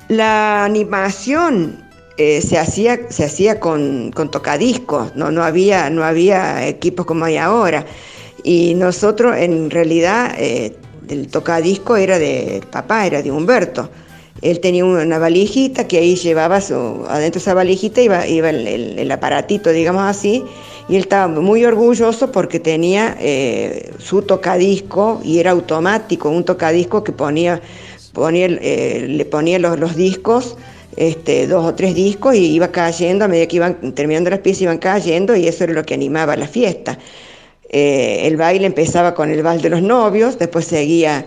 La animación eh, se hacía, se hacía con, con tocadiscos, no, no, había, no había equipos como hay ahora. Y nosotros, en realidad, eh, el tocadisco era de papá, era de Humberto. Él tenía una valijita que ahí llevaba su, adentro de esa valijita iba, iba el, aparatito, digamos así, y él estaba muy orgulloso porque tenía eh, su tocadisco y era automático, un tocadisco que ponía, eh, le ponía los, los discos, este, dos o tres discos, y iba cayendo, a medida que iban terminando las piezas iban cayendo, y eso era lo que animaba la fiesta. Eh, el baile empezaba con el vals de los novios, después seguía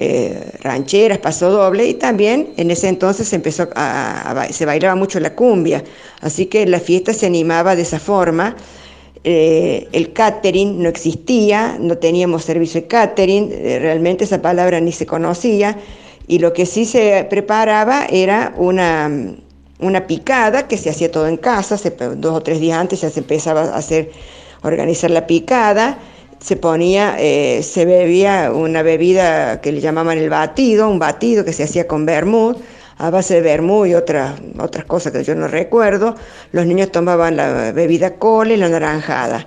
eh, rancheras, paso doble y también en ese entonces se empezó a, a se bailaba mucho la cumbia, así que la fiesta se animaba de esa forma. Eh, el catering no existía, no teníamos servicio de catering, eh, realmente esa palabra ni se conocía. Y lo que sí se preparaba era una, una picada que se hacía todo en casa, se- dos o tres días antes ya se empezaba a hacer, organizar la picada, se ponía, eh, se bebía una bebida que le llamaban el batido, un batido que se hacía con vermut, a base de vermut y otras, otras cosas que yo no recuerdo. Los niños tomaban la bebida cole, la naranjada.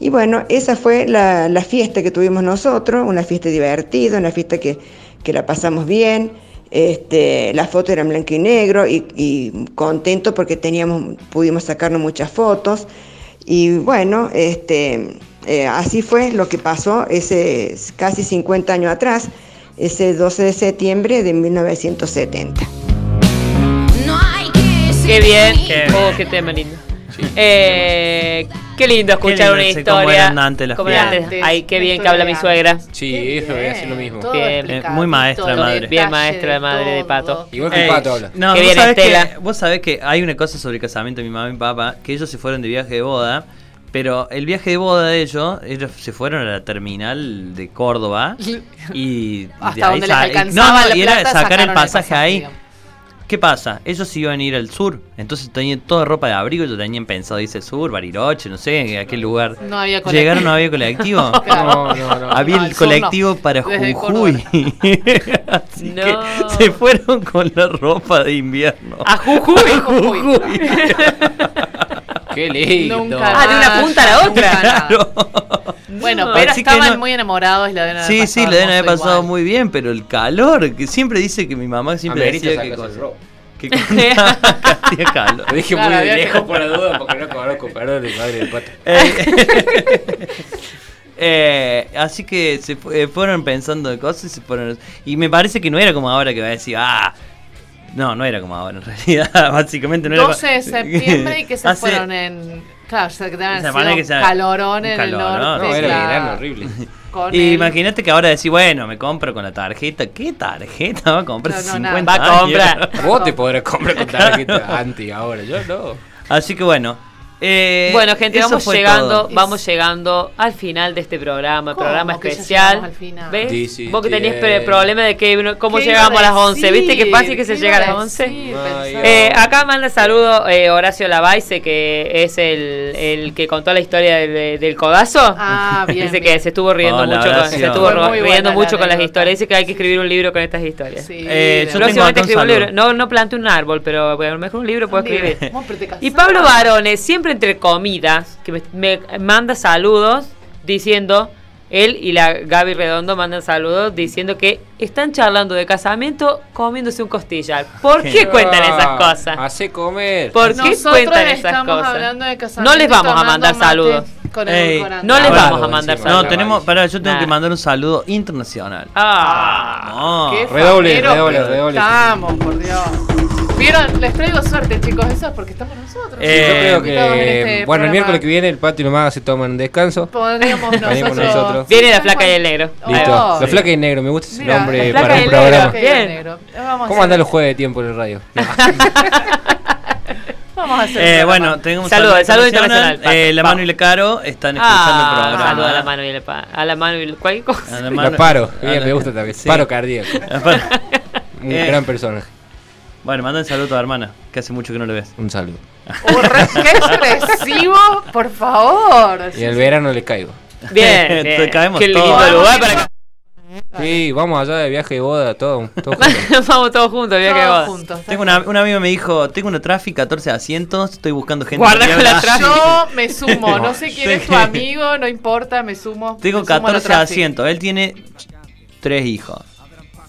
Y bueno, esa fue la, la fiesta que tuvimos nosotros, una fiesta divertida, una fiesta que, que la pasamos bien. Este, las fotos eran blanco y negro y, y contento porque teníamos, pudimos sacarnos muchas fotos. Y bueno, este, eh, así fue lo que pasó ese casi 50 años atrás, ese 12 de septiembre de 1970. Qué bien. Oh, qué tema lindo. Eh, qué lindo escuchar lindo una historia. eran antes las eran fiestas. antes. Ay, qué bien que habla mi suegra. Sí, eso voy a decir lo mismo. Bien. muy maestra de madre. Bien maestra de madre de pato. Igual que el pato habla. No, Qué vos bien, sabés Estela. que, vos sabés que hay una cosa sobre el casamiento de mi mamá y mi papá, que ellos se fueron de viaje de boda, pero el viaje de boda de ellos, ellos se fueron a la terminal de Córdoba y de Hasta ahí donde les alcanzaba no, no, la y era plata, sacar el pasaje ahí. ¿Qué pasa? Ellos iban a ir al sur, entonces tenían toda ropa de abrigo, ellos tenían pensado irse al sur, Bariloche, no sé, a qué lugar. No había colectivo. Llegaron, no había colectivo. Claro. No, no, no. Había No, el colectivo para Desde Jujuy. Así No. que se fueron con la ropa de invierno. A Jujuy. Jujuy. Qué lindo. Nunca Ah, de una punta a la otra. Claro. Bueno, No. pero estaban no- muy enamorados y la deben Sí, sí, le deben haber pasado igual. muy bien, pero el calor, que siempre dice que mi mamá siempre Amerita decía que, que hacía calor. Lo dije Claro, muy de lejos por la duda porque no conozco, perdón, de madre del pato. Eh, eh, así que se eh, fueron pensando de cosas y se fueron. Y me parece que no era como ahora que va a decir, ah. No, no era como ahora en realidad. Básicamente no era 12 de septiembre y que se Hace- fueron en. Claro, se deben sido que sea- calorón en el calorón. norte. No, era claro. verano horrible. El- imagínate que ahora decís, bueno, me compro con la tarjeta. ¿Qué tarjeta va a comprar? No, no, 50 nada. Va a comprar. Vos te podrás comprar con tarjeta antes ahora, yo no. Así que bueno, Eh, Bueno, gente, vamos llegando, todo. vamos llegando al final de este programa, ¿Cómo programa especial. Vos que tenías eh. pre- problema de que cómo ¿Qué llegamos a las 11, ¿viste? Qué fácil que se ¿Qué llega a las a 11. decir? Ay, Pensá. Eh, acá manda saludo eh, Horacio Lavaise, que es el, el que contó la historia del, del codazo. Ah, bien, Dice bien. que se estuvo riendo Hola, mucho, con, se estuvo riendo mucho la con las historias. Dice que hay que escribir un libro con estas historias. Sí, Eh, yo Próximamente escribo un libro. No, no plante un árbol, pero a lo mejor un libro puedo escribir. Y Pablo Barones, siempre entre comidas, que me, me manda saludos diciendo, él y la Gaby Redondo mandan saludos diciendo que están charlando de casamiento comiéndose un costillar. ¿Por qué cuentan esas cosas? Hace comer. ¿Por qué Nosotros cuentan esas estamos cosas? hablando de casamiento No les vamos a mandar saludos. Con Ey. No les vamos a mandar encima. No, saludos. tenemos, pará, yo tengo Nah. que mandar un saludo internacional. Ah. No. Qué Redoble, redoble, redoble. Estamos, por Dios. Vieron, les traigo suerte, chicos, eso es porque estamos nosotros. Yo Eh, creo invitados en que. este bueno, el miércoles que viene el patio y nomás se toman un descanso. Podríamos Venimos nosotros. nosotros. Viene la flaca y el negro. Listo. Oh. La flaca y negro, me gusta ese Mira, nombre la flaca para y un el programa. negro. Bien. Vamos a ¿Cómo andan los jueves de tiempo en el radio? No. Vamos a hacer. Eh, bueno, un Saludo, saludo, saludo internacional. internacional. Eh, la mano y le caro están escuchando el Ah, programa. saludo a la mano y el pa- a la mano y el cualquier cosa. A la mano- paro, a bien, la- me gusta también. sí. Paro cardíaco. Un Eh. gran personaje. Bueno, manda un saludo a tu hermana, que hace mucho que no le ves. Un saludo. Re- ¡Qué expresivo! Por favor. Y en el verano le caigo. Bien, caemos Qué lindo todos. lugar para que Sí, vamos allá de viaje de boda, todo. todo junto. vamos todos juntos, viaje de boda. juntos. Tengo una, un amigo me dijo, tengo una traffic, 14 asientos, estoy buscando gente. Guarda que con la traffic. Yo me sumo, no sé quién Sí. es tu amigo, no importa, me sumo. Tengo me sumo a la 14 traffic. asientos, él tiene tres hijos.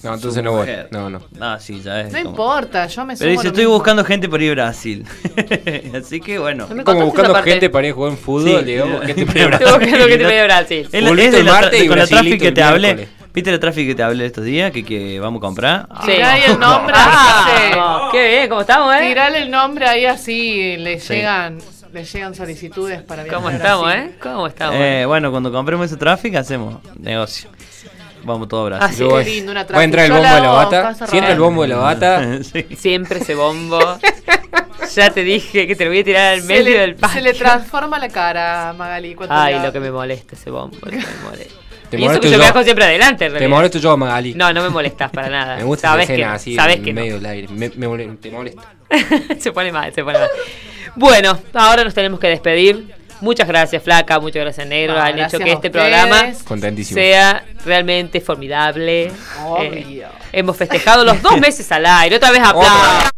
No, entonces no voy. No, no. Ah, sí, ya es. No como- importa, yo me sumo. Pero dice, estoy mismo. buscando gente para ir a Brasil. Así que bueno. No me Como buscando gente para ir a jugar en fútbol, Sí. digamos. gente para ir a Estoy buscando que te Y vaya a Brasil. Es, de la, y con la traffic que te hablé. ¿Viste la traffic que te hablé estos días? Que, que vamos a comprar. Sí. Tirá ahí el nombre, Ah, qué bien, ¿cómo estamos, eh? Tirale el nombre ahí así le Sí. llegan, le llegan solicitudes para viajar ¿Cómo estamos, Brasil. eh? ¿Cómo estamos? Eh, bueno, cuando compremos ese traffic hacemos negocio. Vamos todo a Ah, Brasil. sí. Yo voy. Qué lindo, una Va a entrar el Yo bombo la de la hago, bata. el bombo de la bata. Siempre ese bombo. ya te dije que te lo voy a tirar al Se medio le, del patio. se le transforma la cara a Magali cuando Ay, la- lo que me molesta ese bombo. Lo que me molesta. Te y eso molesto que yo yo. viajo siempre adelante, en Te realidad. molesto yo, Magali. No, no me molestas para nada. Me gusta sabes esa que, escena no, así sabes en que no. medio del aire. Me, me mole- te molesta. se pone mal, se pone mal. Bueno, ahora nos tenemos que despedir. Muchas gracias, Flaca, muchas gracias, Negro. Ah, Han hecho que este programa sea realmente formidable. Obvio. Eh, hemos festejado los dos meses al aire. Otra vez aplausos.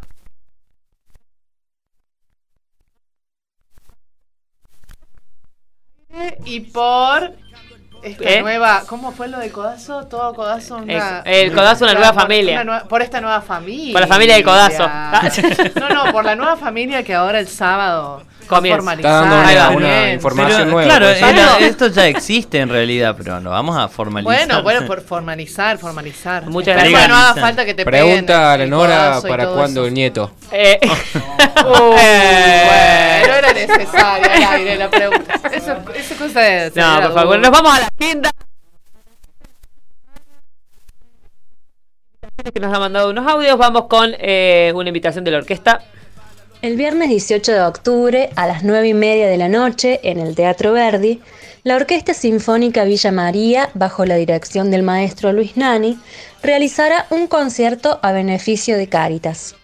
Y por esta ¿Eh? nueva. ¿Cómo fue lo de Codazo? Todo Codazo. Una, el Codazo, una nueva por- familia. una nueva- por esta nueva familia. Por la familia del Codazo. No, no, por la nueva familia que ahora el sábado Comienza. formalizar. Está dando una, una información Pero, nueva. claro, pues. era- esto ya existe en realidad, pero lo vamos a formalizar. Bueno, bueno, por formalizar, formalizar. Muchas gracias. que no haga falta que te Pregunta a la peguen el Nora codazo y para cuándo el nieto. Eh, Uh, bueno, era necesaria al aire la pregunta. Eso, eso cosa de. no, por favor, nos vamos a la agenda. Que nos ha mandado unos audios. Vamos con eh, una invitación de la orquesta. El viernes 18 de octubre, a las 9 y media de la noche, en el Teatro Verdi, la Orquesta Sinfónica Villa María, bajo la dirección del maestro Luis Nani, realizará un concierto a beneficio de Cáritas.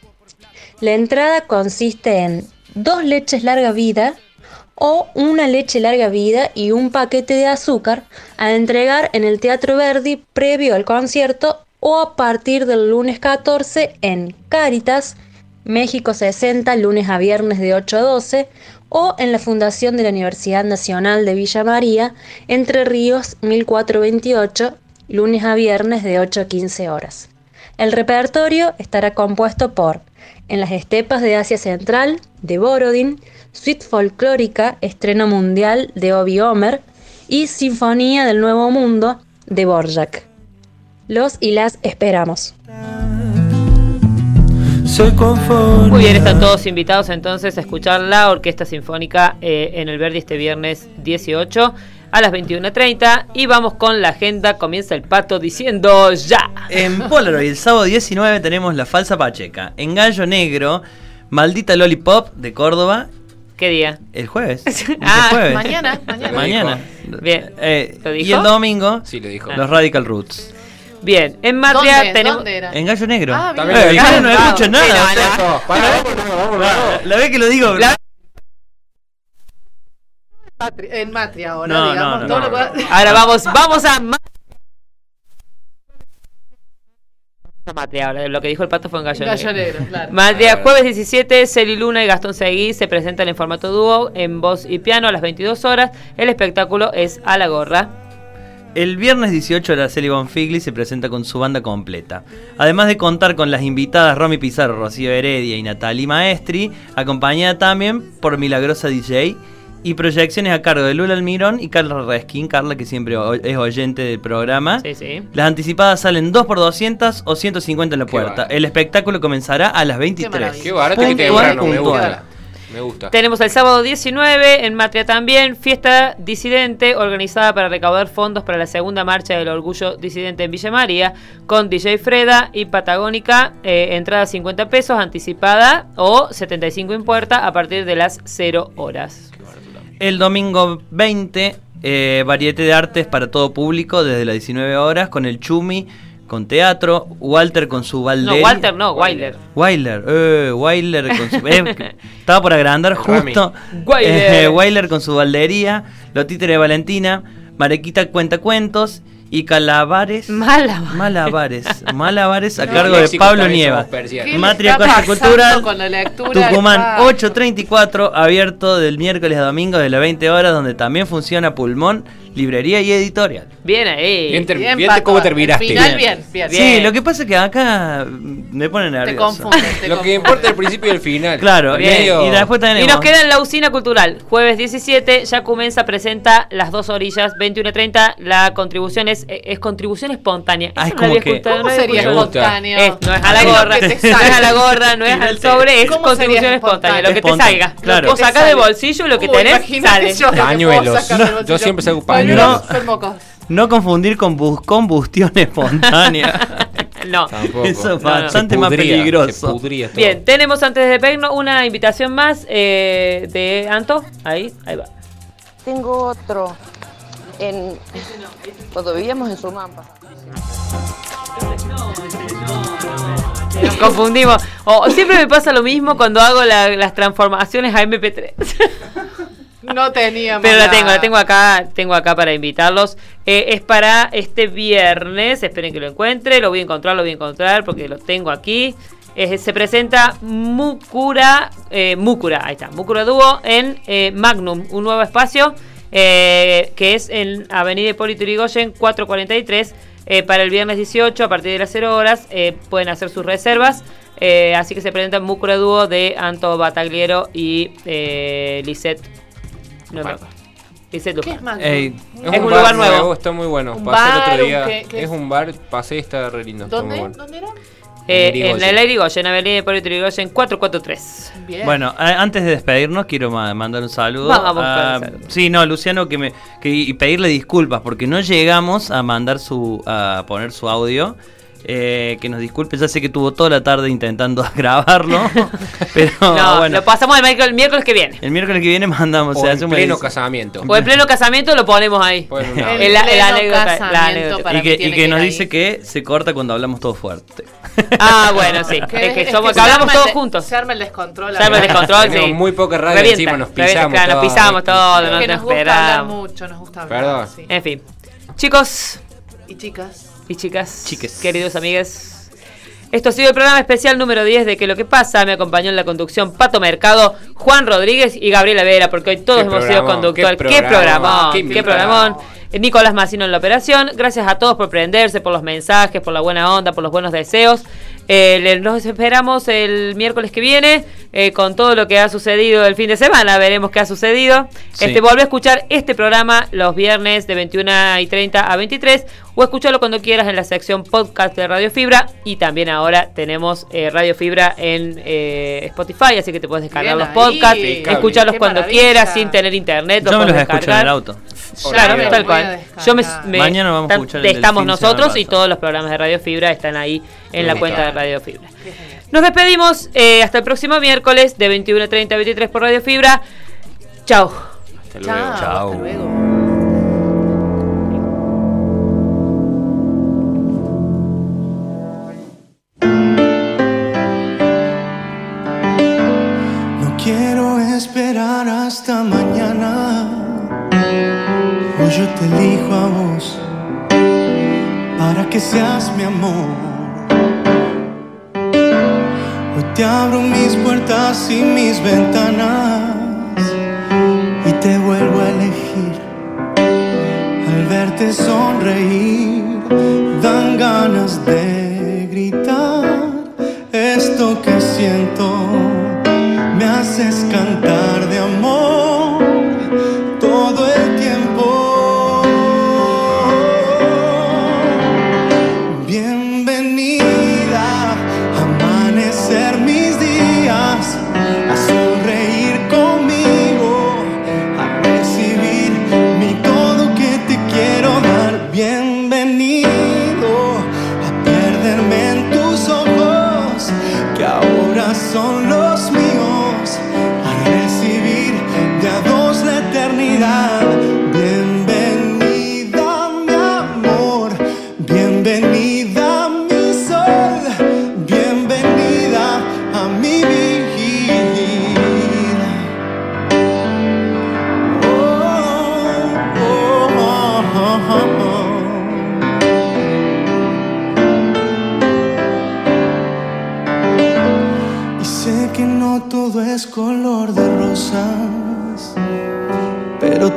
La entrada consiste en dos leches larga vida o una leche larga vida y un paquete de azúcar a entregar en el Teatro Verdi previo al concierto o a partir del lunes 14 en Cáritas, México 60, lunes a viernes de 8 a 12, o en la Fundación de la Universidad Nacional de Villa María, Entre Ríos 1428, lunes a viernes de 8 a 15 horas. El repertorio estará compuesto por En las estepas de Asia Central, de Borodin, Suite Folclórica, estreno mundial de Obi Omer, y Sinfonía del Nuevo Mundo, de Borjak. Los y las esperamos. Se conforma. Muy bien, están todos invitados entonces a escuchar la Orquesta Sinfónica eh, en el Verdi este viernes 18 a las 21.30. Y vamos con la agenda. Comienza el pato diciendo ya. En Polaroid, el sábado 19 tenemos La Falsa Pacheca. En Gallo Negro, Maldita Lollipop de Córdoba. ¿Qué día? El jueves. Ah, jueves. Mañana, mañana. Mañana. Bien. Eh, ¿Lo y el domingo, Sí, lo dijo. los Radical Roots. Bien, en Matria ¿Dónde? tenemos. ¿Dónde era? En Gallo Negro. Ah, bien. También Eh. Gallo no escucha nada. o sea, no. Vámonos, vámonos. La vez que lo digo. La- en Matria ahora, No, digamos. no, todo no, lo que- Ahora vamos, vamos a. Ma- a Matria ahora, lo que dijo el pato fue en Gallo, Gallo Negro. claro. Matria, jueves 17, Celi Luna y Gastón Seguí se presentan en formato dúo en voz y piano a las 22 horas. El espectáculo es a la gorra. El viernes 18 la Celi Bonfigli se presenta con su banda completa. Además de contar con las invitadas Romy Pizarro, Rocío Heredia y Natalie Maestri, acompañada también por Milagrosa DJ y proyecciones a cargo de Lula Almirón y Carla Reskin, Carla que siempre es oyente del programa. Sí, sí. Las anticipadas salen 2 por 200 o 150 en la puerta. El espectáculo comenzará a las 23. maravilla. Qué barato que Puntual, temprano, me gusta. Me gusta. Tenemos el sábado 19 en Matria también, fiesta disidente organizada para recaudar fondos para la segunda marcha del orgullo disidente en Villa María con DJ Freda y Patagónica, eh, entrada 50 pesos anticipada o 75 en puerta a partir de las 0 horas. El domingo 20, eh, variete de artes para todo público desde las 19 horas con el Chumi, con teatro, Walter con su No, Valderi. Walter no, Weiler. Weiler, eh, Weiler con su. eh, estaba por agrandar justo. Weiler. Eh, Weiler con su baldería. Los títeres de Valentina. Marequita cuenta cuentos. Y Calabares. Malabares. Malabares. Malabares a cargo de Pablo Nieva. somos persianos. ¿Qué le Matria Cultural. con la lectura? Tucumán Ah. 834, abierto del miércoles a domingo de las 20 horas, donde también funciona Pulmón, librería y editorial. Bien ahí. Bien, ter- Bien, bien cómo terminaste. Al final, Bien. bien, bien. Sí, lo que pasa es que acá me pone Te nervioso. confunde. te Lo que importa es el principio y el final. Claro, y, Medio- y después tenemos. Y nos queda en la usina cultural. Jueves 17, ya comienza, presenta las dos orillas, 21.30. La contribución es, es contribución espontánea. Ah, es no como había que- ¿Cómo no sería espontáneo? Es- no es a la gorra, no te es a la gorra, no es al sobre, es ¿Cómo contribución espontánea. Lo que te salga. Claro. Que sacás del bolsillo, lo que Uy, tenés, sale. Yo siempre saco Enfermocos. No confundir con bus- combustión espontánea. No. Tampoco. Eso es No, no. bastante más pudría, peligroso. Bien, tenemos antes de despedirnos una invitación más eh, de Anto. Ahí, ahí va. Tengo otro. En, cuando vivíamos en Sumampa. Nos confundimos. O siempre me pasa lo mismo cuando hago la- las transformaciones a MP3. No teníamos. Pero la tengo, la tengo acá, tengo acá para invitarlos. Eh, es para este viernes, esperen que lo encuentre, lo voy a encontrar, lo voy a encontrar porque lo tengo aquí. Eh, se presenta Mukura, eh, Mukura, ahí está, Mukura Dúo en eh, Magnum, un nuevo espacio que es en Avenida Hipólito Yrigoyen 443 eh, para el viernes 18 a partir de las 0 horas pueden hacer sus reservas. así que se presenta Mukura Dúo de Anto Batagliero y Lisette. No, no. Lisette ¿Qué Luján. es Magnum? Ey, Es un lugar nuevo. Está muy bueno. Un Pasé el bar, otro un día. qué- qué es es? un bar, pasé y está re lindo. Está muy ¿Dónde? bueno. ¿Dónde era? Eh, En en Irigoyen. Irigoyen, Avenida Hipólito Yrigoyen 443. Bien. Bueno, a- antes de despedirnos, quiero ma- mandar un saludo. Vamos, a- el saludo. Sí, no, Luciano, que me que, y pedirle disculpas porque no llegamos a mandar su a poner su audio. Eh, que nos disculpe, ya sé que tuvo toda la tarde intentando grabarlo, pero no, bueno, lo pasamos el miércoles, el miércoles que viene. el miércoles que viene mandamos. O se en hace una pleno casamiento. O en pleno casamiento lo ponemos ahí. Bueno, El anécdota, la y que, y que nos ahí. dice que se corta cuando hablamos todo fuerte. Ah, bueno, sí. Que- es que es somos, que que hablamos todos de- juntos. Se arma el descontrol. Se arma el descontrol, sí. Muy poca radio Revienta, encima, nos revienta, pisamos claro, todo. Nos pisamos todo, no nos nos gusta hablar esperamos. mucho, nos gusta hablar. Perdón. En fin. Chicos Y chicas. Y chicas, Chiques. queridos amigues. Esto ha sido el programa especial número 10 de Que lo que pasa. Me acompañó en la conducción Pato Mercado, Juan Rodríguez y Gabriela Vera, porque hoy todos hemos sido conductores. qué Qué programón, qué, programón. Eh, Nicolás Massino en la operación. Gracias a todos por prenderse, por los mensajes, por la buena onda, por los buenos deseos. Eh, nos esperamos el miércoles que viene eh, con todo lo que ha sucedido el fin de semana. Veremos qué ha sucedido. Sí. Este, a escuchar este programa los viernes de 21 y 30 a 23 o escúchalo cuando quieras en la sección podcast de Radio Fibra. Y también ahora tenemos eh, Radio Fibra en eh, Spotify, así que te puedes descargar los podcasts, sí, escucharlos cuando quieras sin tener internet. Yo los me los escucho en el auto. Claro, tal cual. Mañana vamos a escuchar el Estamos nosotros y todos los programas de Radio Fibra están ahí en la cuenta de Radio Fibra. Nos despedimos eh, hasta el próximo miércoles de 21.30 a 23 por Radio Fibra. Chao. Hasta luego. Chao. Hasta luego. esperar hasta mañana. Hoy yo te elijo a vos para que seas mi amor. Hoy te abro mis puertas y mis ventanas y te vuelvo a elegir. Al verte sonreír, dan ganas de gritar esto que siento haces cantar.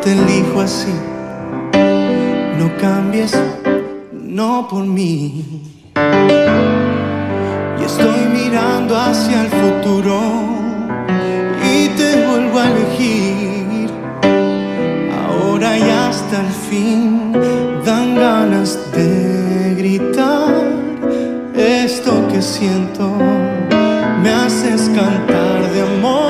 te elijo así. No cambies, no por mí. Y estoy mirando hacia el futuro y te vuelvo a elegir. Ahora y hasta el fin dan ganas de gritar. Esto que siento me haces cantar de amor.